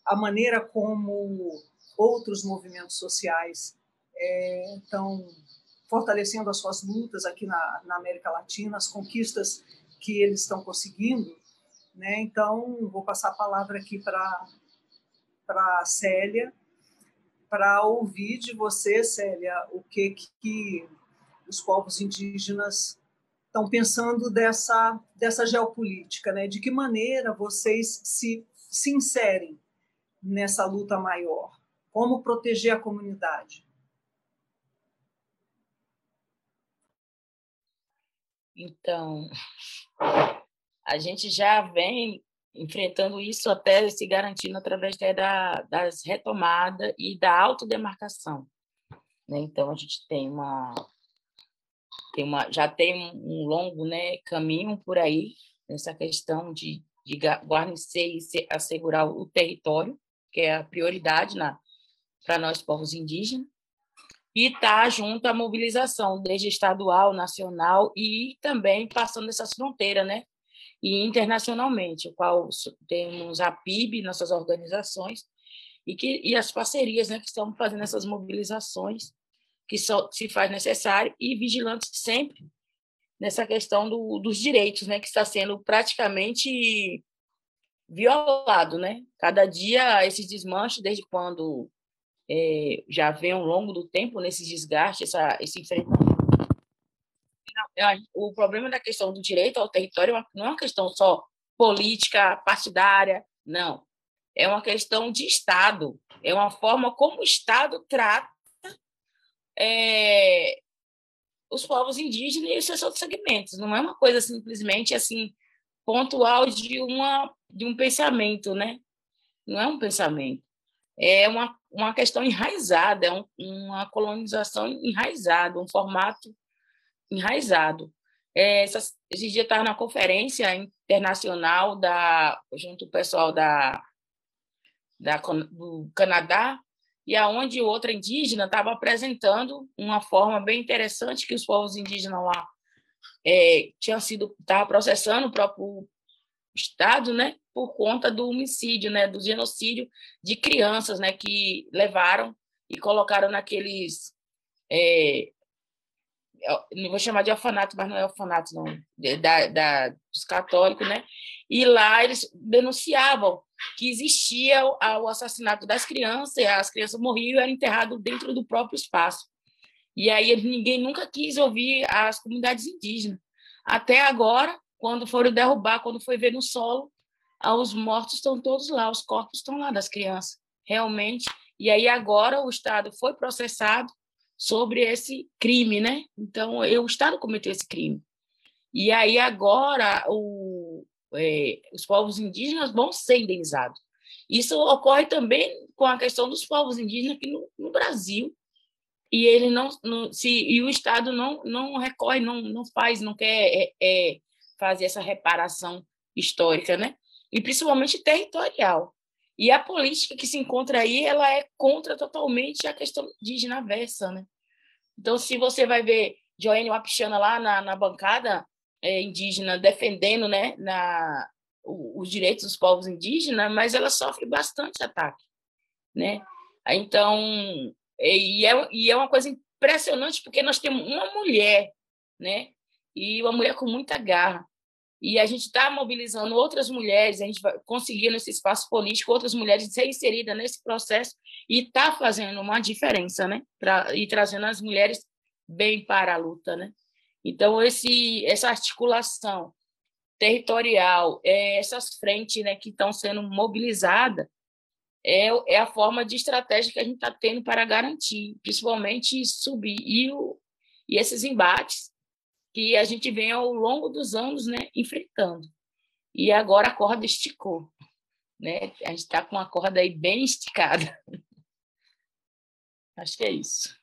a maneira como outros movimentos sociais é, estão fortalecendo as suas lutas aqui na, na América Latina, as conquistas que eles estão conseguindo, né? Então vou passar a palavra aqui para a Célia, para ouvir de você, Célia, o que, que os povos indígenas estão pensando dessa, dessa geopolítica, né? de que maneira vocês se, se inserem nessa luta maior, como proteger a comunidade. Então, a gente já vem enfrentando isso até se garantindo através da, das retomadas e da autodemarcação. Né? Então, a gente tem uma, tem uma já tem um longo né, caminho por aí nessa questão de, de guarnecer e assegurar o território, que é a prioridade para nós, povos indígenas, e está junto à mobilização, desde estadual, nacional e também passando essas fronteiras, né? E internacionalmente, o qual temos a PIB, nossas organizações, e, que, e as parcerias né, que estão fazendo essas mobilizações que só, se faz necessário e vigilantes sempre nessa questão do, dos direitos, né, que está sendo praticamente violado, né? Cada dia esses desmanches, desde quando é, já vem ao longo do tempo nesse desgaste, essa, esse enfrentamento o problema da questão do direito ao território não é uma questão só política, partidária, não. É uma questão de Estado, é uma forma como o Estado trata é, os povos indígenas e os seus outros segmentos. Não é uma coisa simplesmente assim pontual de uma de um pensamento, né? Não é um pensamento, é uma uma questão enraizada, é um, uma colonização enraizada, um formato enraizado. É, esses estava na conferência internacional da, junto o pessoal da, da, do Canadá, e aonde outra indígena estava apresentando uma forma bem interessante que os povos indígenas lá é, tinham sido estava processando o próprio estado, né, por conta do homicídio, né, do genocídio de crianças, né, que levaram e colocaram naqueles é, não vou chamar de orfanato, mas não é orfanato, não, da, da, dos católicos, né? E lá eles denunciavam que existia o, o assassinato das crianças, e as crianças morriam e eram enterradas dentro do próprio espaço. E aí ninguém nunca quis ouvir as comunidades indígenas. Até agora, quando foram derrubar, quando foi ver no solo, ah, os mortos estão todos lá, os corpos estão lá das crianças, realmente. E aí agora o Estado foi processado sobre esse crime, né? Então, o Estado cometeu esse crime. E aí agora o, é, os povos indígenas vão ser indenizados. Isso ocorre também com a questão dos povos indígenas aqui no, no Brasil. e ele não, não se e o Estado não não recorre, não não faz, não quer é, é, fazer essa reparação histórica, né? E principalmente territorial. E a política que se encontra aí, ela é contra totalmente a questão indígena versa, né? Então, se você vai ver Joênio Wapichana lá na, na bancada é, indígena defendendo né, na, os direitos dos povos indígenas, mas ela sofre bastante ataque, né? Então, e é, e é uma coisa impressionante porque nós temos uma mulher, né? E uma mulher com muita garra. E a gente está mobilizando outras mulheres, a gente vai conseguir nesse espaço político outras mulheres ser inseridas nesse processo e está fazendo uma diferença, né? Pra, e trazendo as mulheres bem para a luta, né? Então esse essa articulação territorial, é, essas frentes, né, que estão sendo mobilizadas, é, é a forma de estratégia que a gente está tendo para garantir, principalmente subir e, o, e esses embates que a gente vem ao longo dos anos né, enfrentando. E agora a corda esticou. Né? A gente está com a corda aí bem esticada. [LAUGHS] Acho que é isso.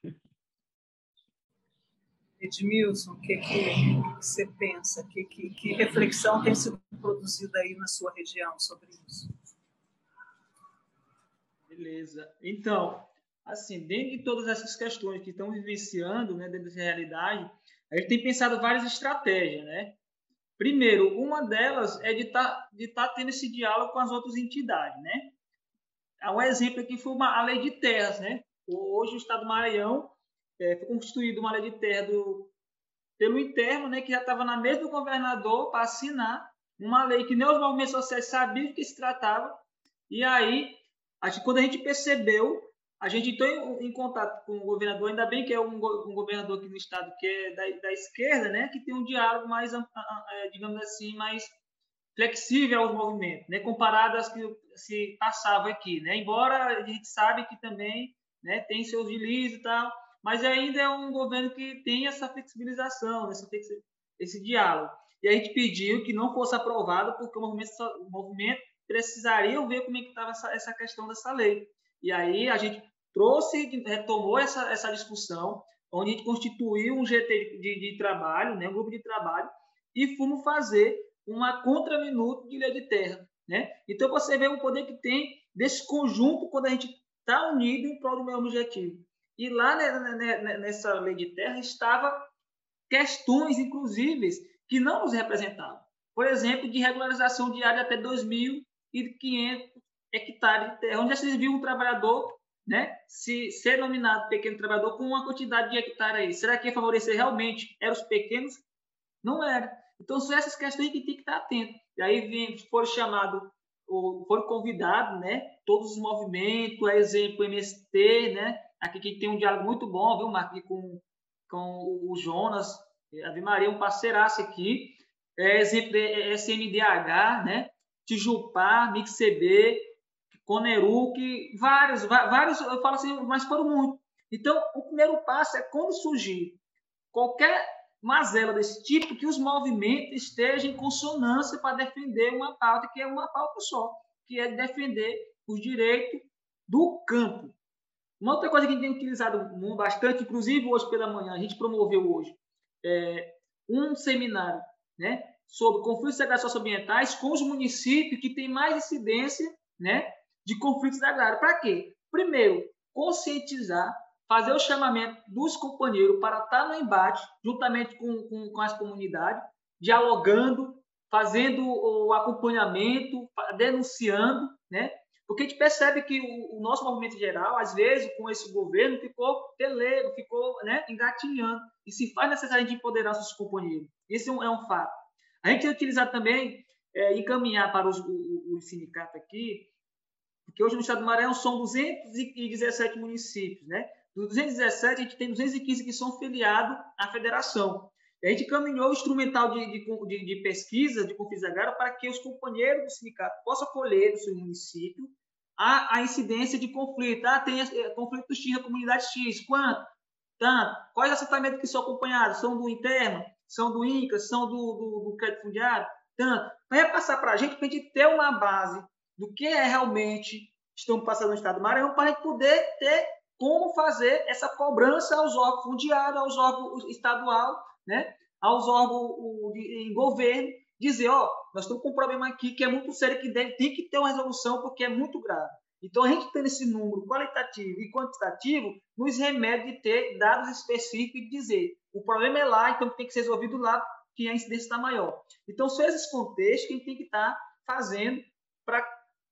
Edmilson, o que, que, você pensa? Que, que, que reflexão tem sido produzida aí na sua região sobre isso? Beleza. Então, assim, dentro de todas essas questões que estão vivenciando, né, dentro dessa realidade, a gente tem pensado várias estratégias, né? Primeiro, uma delas é de estar tá, de tá tendo esse diálogo com as outras entidades, né? Um exemplo aqui foi uma, a lei de terras, né? Hoje o Estado do Maranhão é, foi constituído uma lei de terra do, pelo interno, né? Que já estava na mesa do governador para assinar uma lei que nem os movimentos sociais sabiam que se tratava. E aí, acho que quando a gente percebeu a gente entrou em, em, contato com o governador, ainda bem que é um, um, governador aqui no estado que é da, da esquerda, né, que tem um diálogo mais, é, digamos assim, mais flexível aos movimentos, né, comparado às que se passavam aqui, né, embora a gente sabe que também, né, tem seus deslizes e tal, mas ainda é um governo que tem essa flexibilização, essa, esse diálogo. E a gente pediu que não fosse aprovado porque o movimento, o movimento precisaria ver como é que estava essa, essa questão dessa lei. E aí a gente trouxe, retomou essa, essa discussão, onde a gente constituiu um GT de, de trabalho, né, um grupo de trabalho, e fomos fazer uma contraminuto de lei de terra. Né? Então você vê o poder que tem desse conjunto quando a gente está unido em prol do mesmo objetivo. E lá nessa lei de terra estava questões, inclusive, que não nos representavam. Por exemplo, de regularização diária até 2.500 hectares de terra, onde já se viu um trabalhador né, se ser nominado pequeno trabalhador com uma quantidade de hectare aí. Será que ia favorecer realmente eram os pequenos? Não era. Então, são essas questões que tem que estar atento. E aí vem, foram chamados, ou foram convidados, né, todos os movimentos, a exemplo, MST, né, aqui que tem um diálogo muito bom, viu, Marco, com, com o Jonas, a Maria, um parceiraço aqui, é, exemplo, é, SMDH, né, Tijupá, MixCB, Coneruc, vários, vários, eu falo assim, mas foram muito. Então, o primeiro passo é quando surgir qualquer mazela desse tipo, que os movimentos estejam em consonância para defender uma pauta que é uma pauta só, que é defender os direitos do campo. Uma outra coisa que a gente tem utilizado bastante, inclusive hoje pela manhã, a gente promoveu hoje é, um seminário né, sobre conflitos socioambientais com os municípios que têm mais incidência né, de conflitos agrários. Para quê? Primeiro, conscientizar, fazer o chamamento dos companheiros para estar no embate, juntamente com, com, com as comunidades, dialogando, fazendo o acompanhamento, denunciando, né? Porque a gente percebe que o, nosso movimento geral, às vezes, com esse governo, ficou pelego, ficou né, engatinhando. E se faz necessário de empoderar nossos companheiros. Isso é um, é um fato. A gente tem utilizado também, é, encaminhar para os, o, o sindicato aqui, porque hoje no estado do Maranhão são 217 municípios, né? Dos 217, a gente tem 215 que são filiados à federação. a gente caminhou o instrumental de, de, de pesquisa de Confis para que os companheiros do sindicato possam colher no seu município a, a incidência de conflito. Ah, tem é, conflito X na comunidade X. Quanto? Tanto. Quais assentamentos que são acompanhados? São do interno? São do INCA? São do, do, do crédito fundiário? Tanto. Para repassar para a gente, para a gente ter uma base do que é realmente estão passando no estado do Maranhão para poder ter como fazer essa cobrança aos órgãos fundiários, aos órgãos estadual, né, aos órgãos em governo, dizer, ó, nós estamos com um problema aqui que é muito sério, que deve, tem que ter uma resolução porque é muito grave. Então, a gente tendo esse número qualitativo e quantitativo, nos remete de ter dados específicos e dizer o problema é lá, então tem que ser resolvido lá, que a incidência está maior. Então, são esses contextos que a gente tem que estar tá fazendo para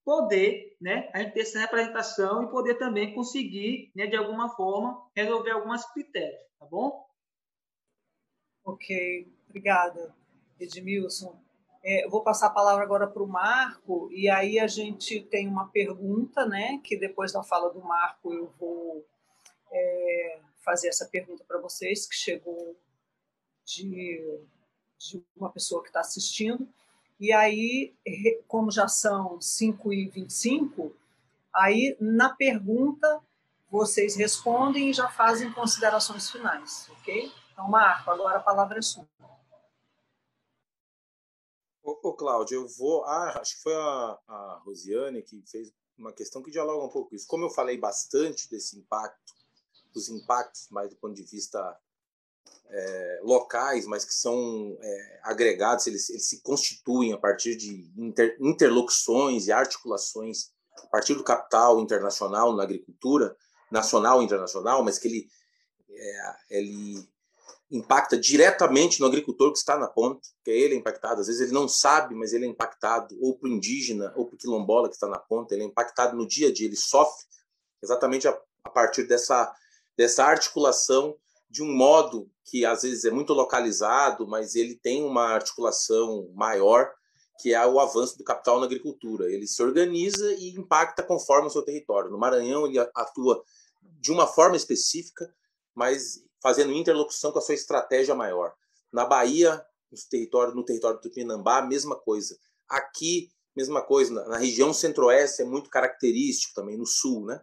poder né, a gente ter essa representação e poder também conseguir, né, de alguma forma, resolver algumas critérios, tá bom? Ok, obrigada, Edmilson. É, eu vou passar a palavra agora para o Marco, e aí a gente tem uma pergunta, né? Que depois da fala do Marco eu vou é, fazer essa pergunta para vocês, que chegou de, de uma pessoa que está assistindo. E aí, como já são 5 e 25, aí na pergunta vocês respondem e já fazem considerações finais, ok? Então, Marco, agora a palavra é sua. Ô, Cláudio, eu vou. Ah, acho que foi a, a Rosiane que fez uma questão que dialoga um pouco isso. Como eu falei bastante desse impacto, dos impactos, mais do ponto de vista é, locais, mas que são é, agregados, eles, eles, se constituem a partir de inter, interlocuções e articulações a partir do capital internacional na agricultura, nacional e internacional, mas que ele, é, ele impacta diretamente no agricultor que está na ponta, que é ele é impactado. Às vezes ele não sabe, mas ele é impactado, ou para o indígena, ou para o quilombola que está na ponta, ele é impactado no dia a dia, ele sofre exatamente a, a partir dessa, dessa articulação de um modo que às vezes é muito localizado, mas ele tem uma articulação maior, que é o avanço do capital na agricultura. Ele se organiza e impacta conforme o seu território. No Maranhão, ele atua de uma forma específica, mas fazendo interlocução com a sua estratégia maior. Na Bahia, no território, no território do Tupinambá, mesma coisa. Aqui, mesma coisa. Na, região centro-oeste é muito característico também, no sul, né?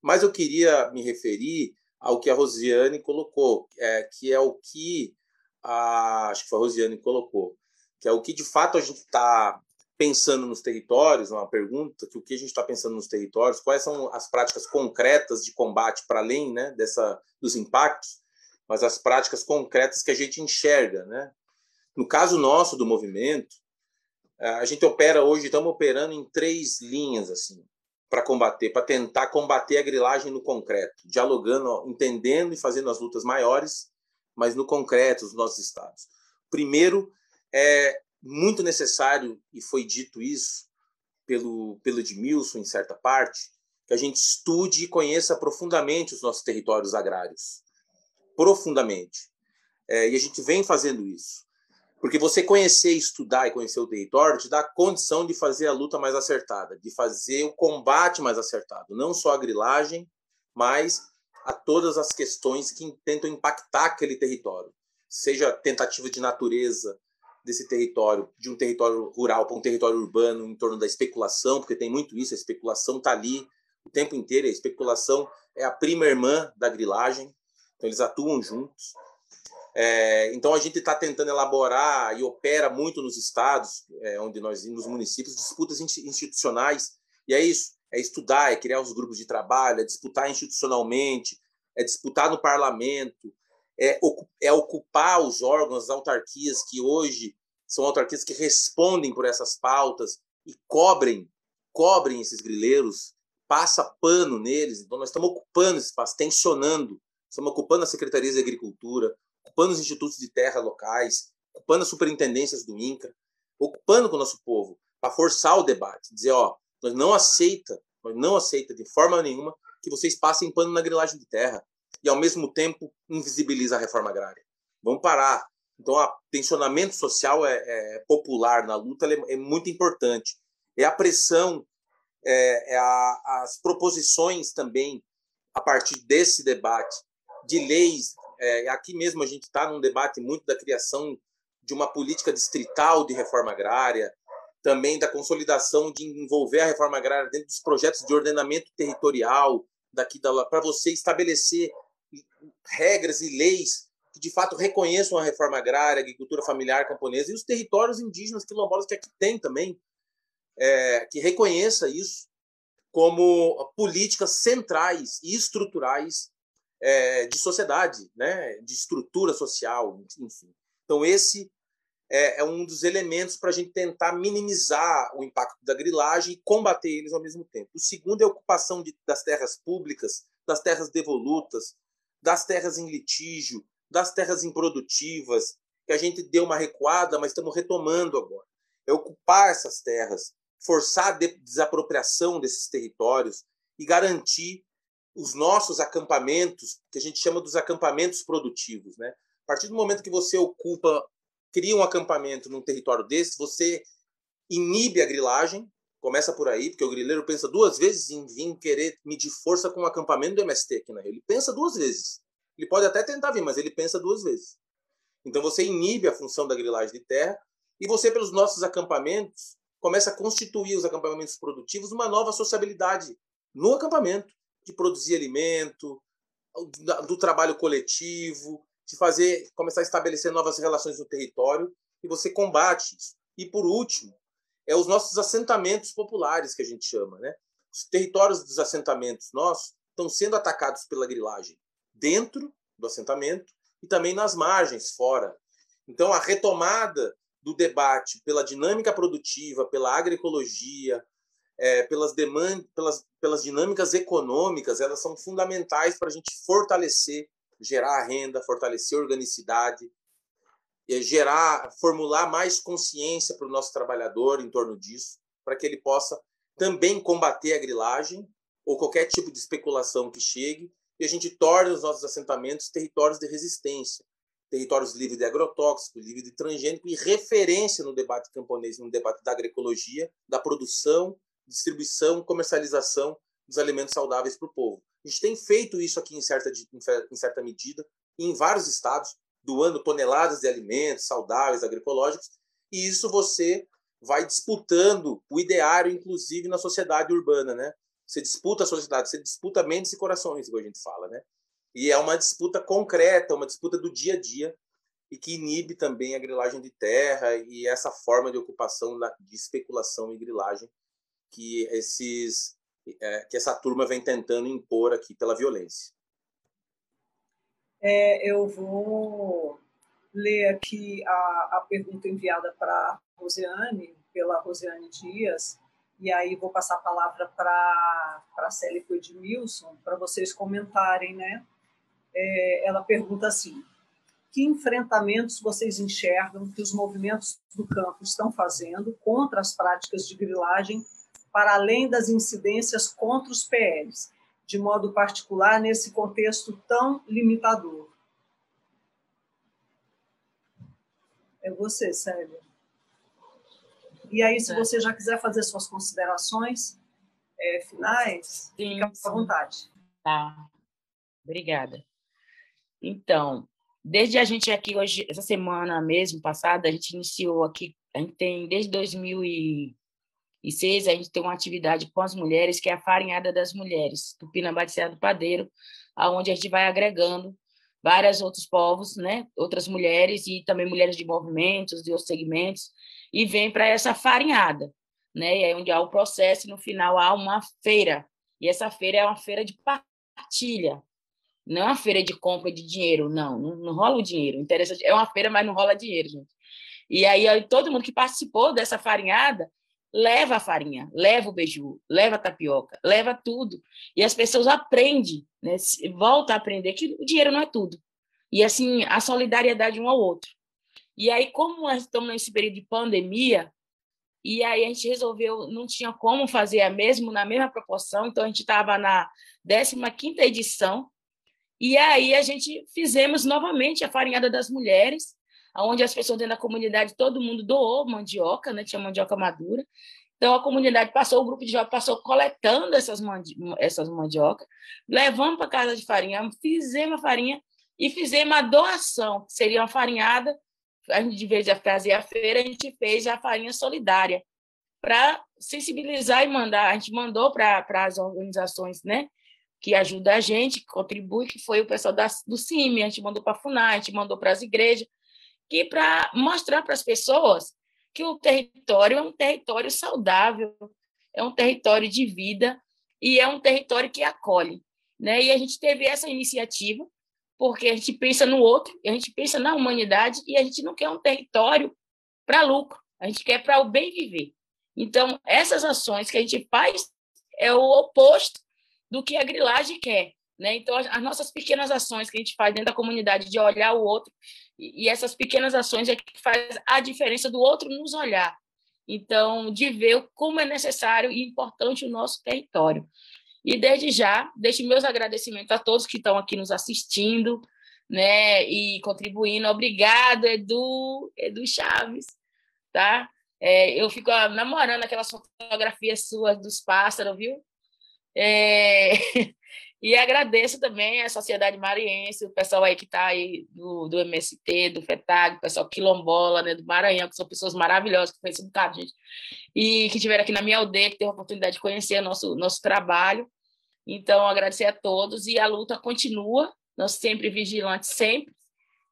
Mas eu queria me referir ao que a Rosiane colocou, é, que é o que a, acho que foi a Rosiane que colocou, que é o que de fato a gente está pensando nos territórios, uma pergunta, que o que a gente está pensando nos territórios, quais são as práticas concretas de combate para além né, dessa, dos impactos, mas as práticas concretas que a gente enxerga. Né? No caso nosso do movimento, é, a gente opera hoje, estamos operando em três linhas assim para combater, para tentar combater a grilagem no concreto, dialogando, entendendo e fazendo as lutas maiores, mas no concreto, os nossos estados. Primeiro é muito necessário, e foi dito isso pelo, pelo Edmilson, em certa parte, que a gente estude e conheça profundamente os nossos territórios agrários. Profundamente. É, e a gente vem fazendo isso. Porque você conhecer, estudar e conhecer o território te dá condição de fazer a luta mais acertada, de fazer o combate mais acertado. Não só a grilagem, mas a todas as questões que tentam impactar aquele território. Seja tentativa de natureza, desse território, de um território rural para um território urbano, em torno da especulação, porque tem muito isso, a especulação está ali o tempo inteiro, a especulação é a prima irmã da grilagem, então eles atuam juntos. É, então a gente está tentando elaborar e opera muito nos estados, é, onde nós nos municípios, disputas institucionais, e é isso, é estudar, é criar os grupos de trabalho, é disputar institucionalmente, é disputar no parlamento, é, é ocupar os órgãos, as autarquias que hoje são autarquias que respondem por essas pautas e cobrem, cobrem esses grileiros, passa pano neles. Então nós estamos ocupando esse espaço, tensionando, estamos ocupando as secretarias de agricultura, ocupando os institutos de terra locais, ocupando as superintendências do INCRA, ocupando com o nosso povo para forçar o debate, dizer, ó, nós não aceita, nós não aceita de forma nenhuma que vocês passem pano na grilagem de terra e, ao mesmo tempo, invisibiliza a reforma agrária. Vamos parar. Então, o tensionamento social é, é popular na luta é, é, muito importante. É a pressão, é, é a, as proposições também, a partir desse debate, de leis. É, aqui mesmo a gente está num debate muito da criação de uma política distrital de reforma agrária, também da consolidação de envolver a reforma agrária dentro dos projetos de ordenamento territorial daqui da para você estabelecer regras e leis que de fato reconheçam a reforma agrária, a agricultura familiar camponesa e os territórios indígenas quilombolas que aqui tem também, é, que reconheça isso, como políticas centrais e estruturais é, de sociedade, né? de estrutura social, enfim. Então, esse é, é um dos elementos para a gente tentar minimizar o impacto da grilagem e combater eles ao mesmo tempo. O segundo é a ocupação de, das terras públicas, das terras devolutas, das terras em litígio, das terras improdutivas, que a gente deu uma recuada, mas estamos retomando agora. É ocupar essas terras, forçar a desapropriação desses territórios e garantir os nossos acampamentos, que a gente chama dos acampamentos produtivos. Né? A partir do momento que você ocupa, cria um acampamento num território desse, você inibe a grilagem, começa por aí, porque o grileiro pensa duas vezes em vir querer medir força com o acampamento do MST aqui na Rio. Ele pensa duas vezes. Ele pode até tentar vir, mas ele pensa duas vezes. Então você inibe a função da grilagem de terra e você, pelos nossos acampamentos, começa a constituir os acampamentos produtivos uma nova sociabilidade no acampamento, de produzir alimento, do trabalho coletivo, de fazer, começar a estabelecer novas relações no território e você combate isso. E por último, é os nossos assentamentos populares que a gente chama, né? Os territórios dos assentamentos nossos estão sendo atacados pela grilagem dentro do assentamento e também nas margens, fora. Então, a retomada do debate pela dinâmica produtiva, pela agroecologia, é, pelas, demandas, pelas, pelas dinâmicas econômicas, elas são fundamentais para a gente fortalecer, gerar renda, fortalecer organicidade, gerar, formular mais consciência para o nosso trabalhador em torno disso, para que ele possa também combater a grilagem ou qualquer tipo de especulação que chegue e a gente torne os nossos assentamentos territórios de resistência, territórios livres de agrotóxicos, livres de transgênico e referência no debate camponês, no debate da agroecologia, da produção, distribuição, comercialização dos alimentos saudáveis para o povo. A gente tem feito isso aqui em certa, em certa medida, em vários estados, doando toneladas de alimentos saudáveis, agroecológicos, e isso você vai disputando o ideário, inclusive na sociedade urbana, né? Você disputa a sociedade, você disputa mentes e corações, como a gente fala, né? E é uma disputa concreta, uma disputa do dia a dia e que inibe também a grilagem de terra e essa forma de ocupação de especulação e grilagem que esses é, que essa turma vem tentando impor aqui pela violência. É, eu vou ler aqui a, a pergunta enviada para Rosiane, pela Rosiane Dias, e aí vou passar a palavra para a Célia Edmilson, para vocês comentarem, né? É, ela pergunta assim, que enfrentamentos vocês enxergam que os movimentos do campo estão fazendo contra as práticas de grilagem, para além das incidências contra os PLs? de modo particular nesse contexto tão limitador. É você, Célia. E aí, se é. você já quiser fazer suas considerações é, finais, sim, fica à vontade. Tá. Obrigada. Então, desde a gente aqui hoje, essa semana mesmo passada, a gente iniciou aqui, a gente tem desde 2000 e e seis, a gente tem uma atividade com as mulheres, que é a Farinhada das Mulheres, Tupina Batizada do Padeiro, aonde a gente vai agregando vários outros povos, né, outras mulheres e também mulheres de movimentos, de outros segmentos, e vem para essa farinhada, né, e é onde há o processo e no final há uma feira, e essa feira é uma feira de partilha, não é uma feira de compra de dinheiro, não, não, não rola o dinheiro, é uma feira, mas não rola dinheiro, gente. E aí todo mundo que participou dessa farinhada leva a farinha, leva o beiju, leva a tapioca, leva tudo. E as pessoas aprendem, né? voltam a aprender que o dinheiro não é tudo. E assim, a solidariedade um ao outro. E aí, como nós estamos nesse período de pandemia, e aí a gente resolveu, não tinha como fazer a mesmo na mesma proporção, então a gente estava na 15ª edição, e aí a gente fizemos novamente a farinhada das mulheres, onde as pessoas dentro da comunidade, todo mundo doou mandioca, né? tinha mandioca madura. Então, a comunidade passou, o grupo de jovens passou coletando essas, mandi essas mandioca, levando para casa de farinha, fizemos a farinha e fizemos a doação, que seria uma farinhada. A gente, de vez de fazer a feira, a gente fez a farinha solidária para sensibilizar e mandar. A gente mandou para as organizações né, que ajudam a gente, que contribui, que foi o pessoal da, do CIMI, a gente mandou para a FUNAI, a gente mandou para as igrejas, que para mostrar para as pessoas que o território é um território saudável, é um território de vida, e é um território que acolhe. Né? E a gente teve essa iniciativa porque a gente pensa no outro, a gente pensa na humanidade e a gente não quer um território para lucro, a gente quer para o bem viver. Então, essas ações que a gente faz é o oposto do que a grilagem quer. Né? Então, as nossas pequenas ações que a gente faz dentro da comunidade de olhar o outro, e essas pequenas ações é que faz a diferença do outro nos olhar. Então, de ver como é necessário e importante o nosso território. E desde já, deixo meus agradecimentos a todos que estão aqui nos assistindo, né, e contribuindo. Obrigado, Edu, Edu Chaves, tá? É, eu fico namorando aquelas fotografias suas dos pássaros, viu? É... [LAUGHS] e agradeço também a Sociedade Mariense, o pessoal aí que está aí do, do MST, do FETAG, o pessoal quilombola, né, do Maranhão, que são pessoas maravilhosas, que conhecem um bocado, gente, e que estiveram aqui na minha aldeia, que teve a oportunidade de conhecer o nosso, nosso trabalho. Então, agradecer a todos e a luta continua, nós sempre vigilantes, sempre,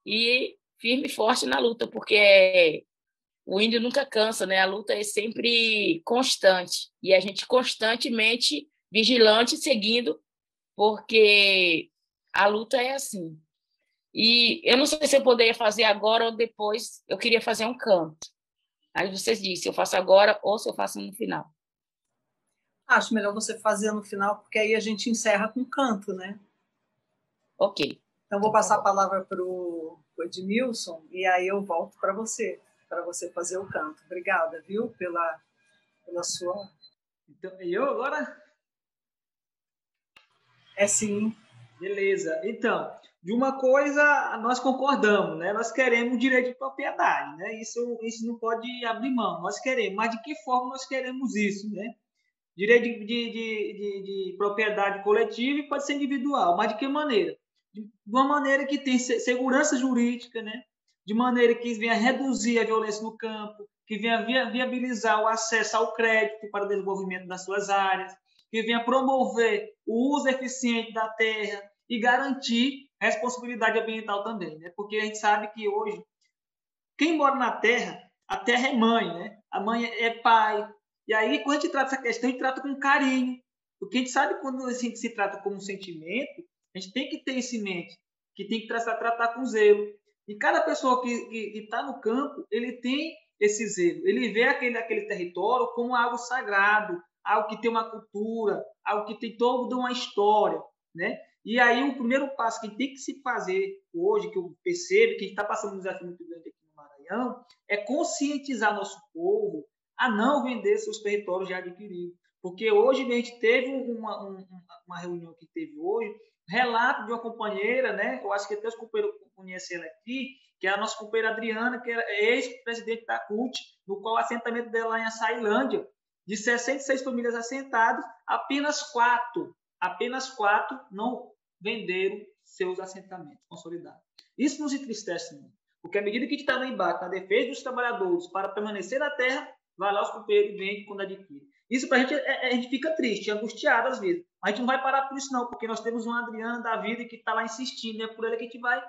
e firme e forte na luta, porque o índio nunca cansa, né? A luta é sempre constante e a gente constantemente vigilante, seguindo, porque a luta é assim. E eu não sei se eu poderia fazer agora ou depois, eu queria fazer um canto. Aí vocês dizem se eu faço agora ou se eu faço no final. Acho melhor você fazer no final, porque aí a gente encerra com canto, né? Ok. Então, vou passar a palavra para o Edmilson e aí eu volto para você para você fazer o canto. Obrigada, viu, pela, pela sua. Então, eu agora? É sim. Beleza. Então, de uma coisa nós concordamos, né? Nós queremos direito de propriedade, né? Isso, isso não pode abrir mão. Nós queremos, mas de que forma nós queremos isso, né? Direito de, de, de, de propriedade coletiva pode ser individual, mas de que maneira? De uma maneira que tem segurança jurídica, né? de maneira que venha reduzir a violência no campo, que venha viabilizar o acesso ao crédito para o desenvolvimento das suas áreas, que venha promover o uso eficiente da terra e garantir responsabilidade ambiental também, né? Porque a gente sabe que hoje quem mora na terra, a terra é mãe, né? A mãe é pai. E aí quando a gente trata essa questão, a gente trata com carinho, porque a gente sabe quando a gente se trata como um sentimento, a gente tem que ter isso em mente, que tem que tratar, tratar com zelo. E cada pessoa que está no campo, ele tem esse zelo. Ele vê aquele, aquele território como algo sagrado, algo que tem uma cultura, algo que tem toda uma história, né? E aí o primeiro passo que tem que se fazer hoje, que eu percebo que está passando um desafio muito grande aqui no Maranhão, é conscientizar nosso povo a não vender seus territórios já adquiridos. Porque hoje a gente teve uma, uma, uma reunião que teve hoje, relato de uma companheira, né? Eu acho que até os companheiros ela aqui, que é a nossa companheira Adriana, que é ex-presidente da CUT, no qual o assentamento dela lá em Açailândia, de 66 famílias assentadas, apenas quatro, apenas quatro não venderam seus assentamentos consolidados. Isso nos entristece muito, porque à medida que a gente está no embate, na defesa dos trabalhadores, para permanecer na terra, vai lá os companheiros e vende quando adquire. Isso para a gente, é, é, a gente fica triste, angustiado às vezes. Mas a gente não vai parar por isso, não, porque nós temos uma Adriana da vida que está lá insistindo, é por ela que a gente vai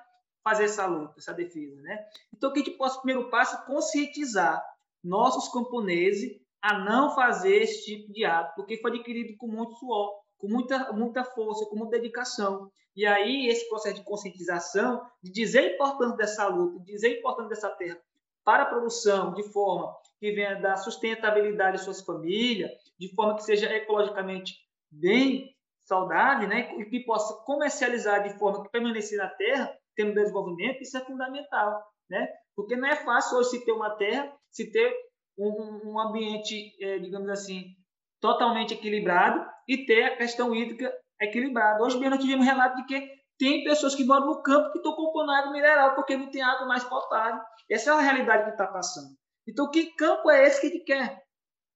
fazer essa luta, essa defesa. Né? Então, que a gente possa, primeiro passo, conscientizar nossos camponeses a não fazer esse tipo de ato, porque foi adquirido com muito suor, com muita, muita força, com muita dedicação. E aí, esse processo de conscientização, de dizer a importância dessa luta, de dizer a importância dessa terra para a produção, de forma que venha dar sustentabilidade às suas famílias, de forma que seja ecologicamente bem saudável, né? e que possa comercializar de forma que permanecer na terra, tendo desenvolvimento, isso é fundamental, né? Porque não é fácil hoje se ter uma terra, se ter um, um ambiente, é, digamos assim, totalmente equilibrado e ter a questão hídrica equilibrada. Hoje mesmo nós tivemos relato de que tem pessoas que moram no campo que estão compondo água mineral porque não tem água mais potável. Essa é a realidade que está passando. Então, que campo é esse que a gente quer?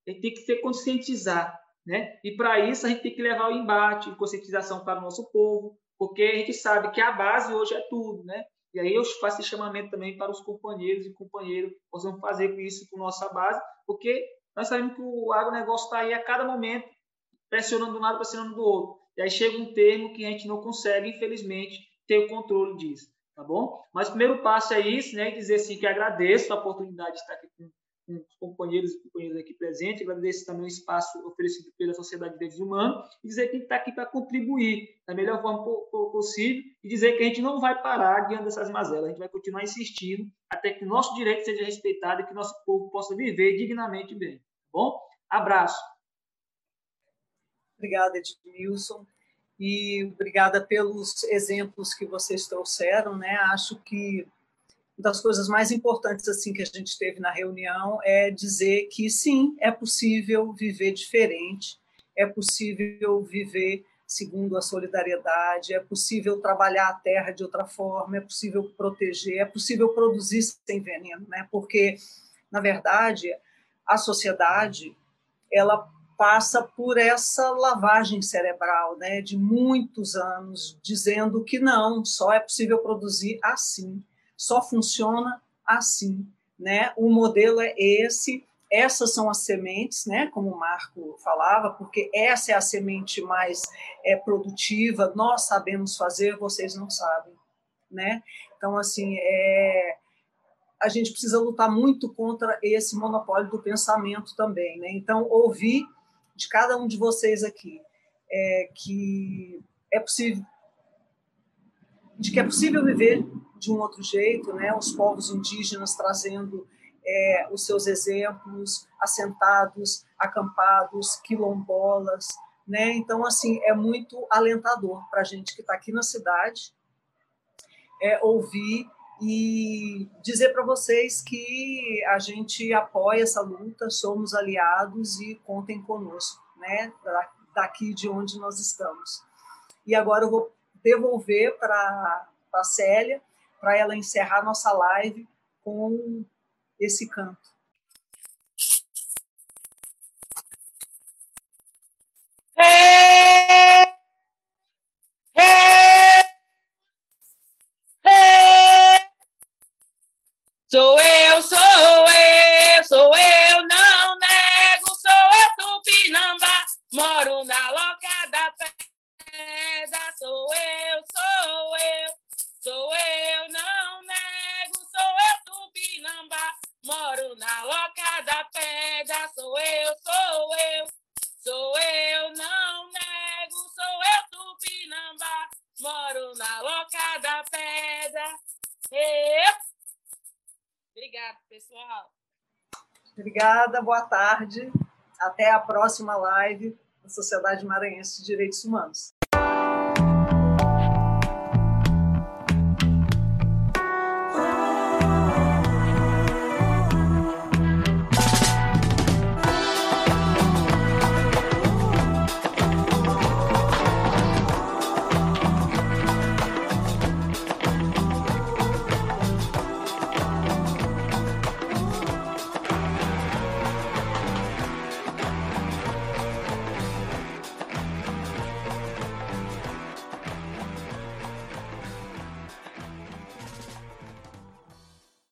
A gente tem que se conscientizar. Né? E para isso, a gente tem que levar o embate, conscientização para o nosso povo, porque a gente sabe que a base hoje é tudo. Né? E aí eu faço esse chamamento também para os companheiros e companheiros possam fazer com isso com nossa base, porque nós sabemos que o agronegócio está aí a cada momento, pressionando de um lado, pressionando do outro. E aí chega um termo que a gente não consegue, infelizmente, ter o controle disso tá bom? Mas o primeiro passo é isso, né? Dizer assim que agradeço a oportunidade de estar aqui com, com os companheiros e companheiras aqui presentes, agradeço também o espaço oferecido pela Sociedade de Direitos Humanos e dizer que está aqui para contribuir da melhor forma possível e dizer que a gente não vai parar diante dessas mazelas, a gente vai continuar insistindo até que nosso direito seja respeitado e que nosso povo possa viver dignamente bem. Tá bom? Abraço. Obrigada, Edmilson. E obrigada pelos exemplos que vocês trouxeram, né? Acho que uma das coisas mais importantes assim que a gente teve na reunião é dizer que sim, é possível viver diferente, é possível viver segundo a solidariedade, é possível trabalhar a terra de outra forma, é possível proteger, é possível produzir sem veneno, né? Porque na verdade a sociedade ela passa por essa lavagem cerebral, né, de muitos anos dizendo que não, só é possível produzir assim só funciona assim, né? O modelo é esse, essas são as sementes, né? Como o Marco falava, porque essa é a semente mais é, produtiva. Nós sabemos fazer, vocês não sabem, né? Então assim, é, a gente precisa lutar muito contra esse monopólio do pensamento também, né? Então ouvir de cada um de vocês aqui é, que é possível de que é possível viver de um outro jeito, né? Os povos indígenas trazendo é, os seus exemplos, assentados, acampados, quilombolas, né? Então, assim, é muito alentador para a gente que está aqui na cidade é, ouvir e dizer para vocês que a gente apoia essa luta, somos aliados e contem conosco, né? Daqui de onde nós estamos. E agora eu vou devolver para a Célia para ela encerrar nossa live com esse canto. Sou eu, sou eu, sou eu, não nego, sou eu Tupinambá, moro na loca da pedra, sou eu, sou eu, sou eu, não nego, sou eu Tupinambá, moro na loca da pedra, sou eu, sou eu, sou eu, não nego, sou eu Tupinambá, moro na loca da pedra. Eu. Obrigada, pessoal. Obrigada, boa tarde. Até a próxima live da Sociedade Maranhense de Direitos Humanos.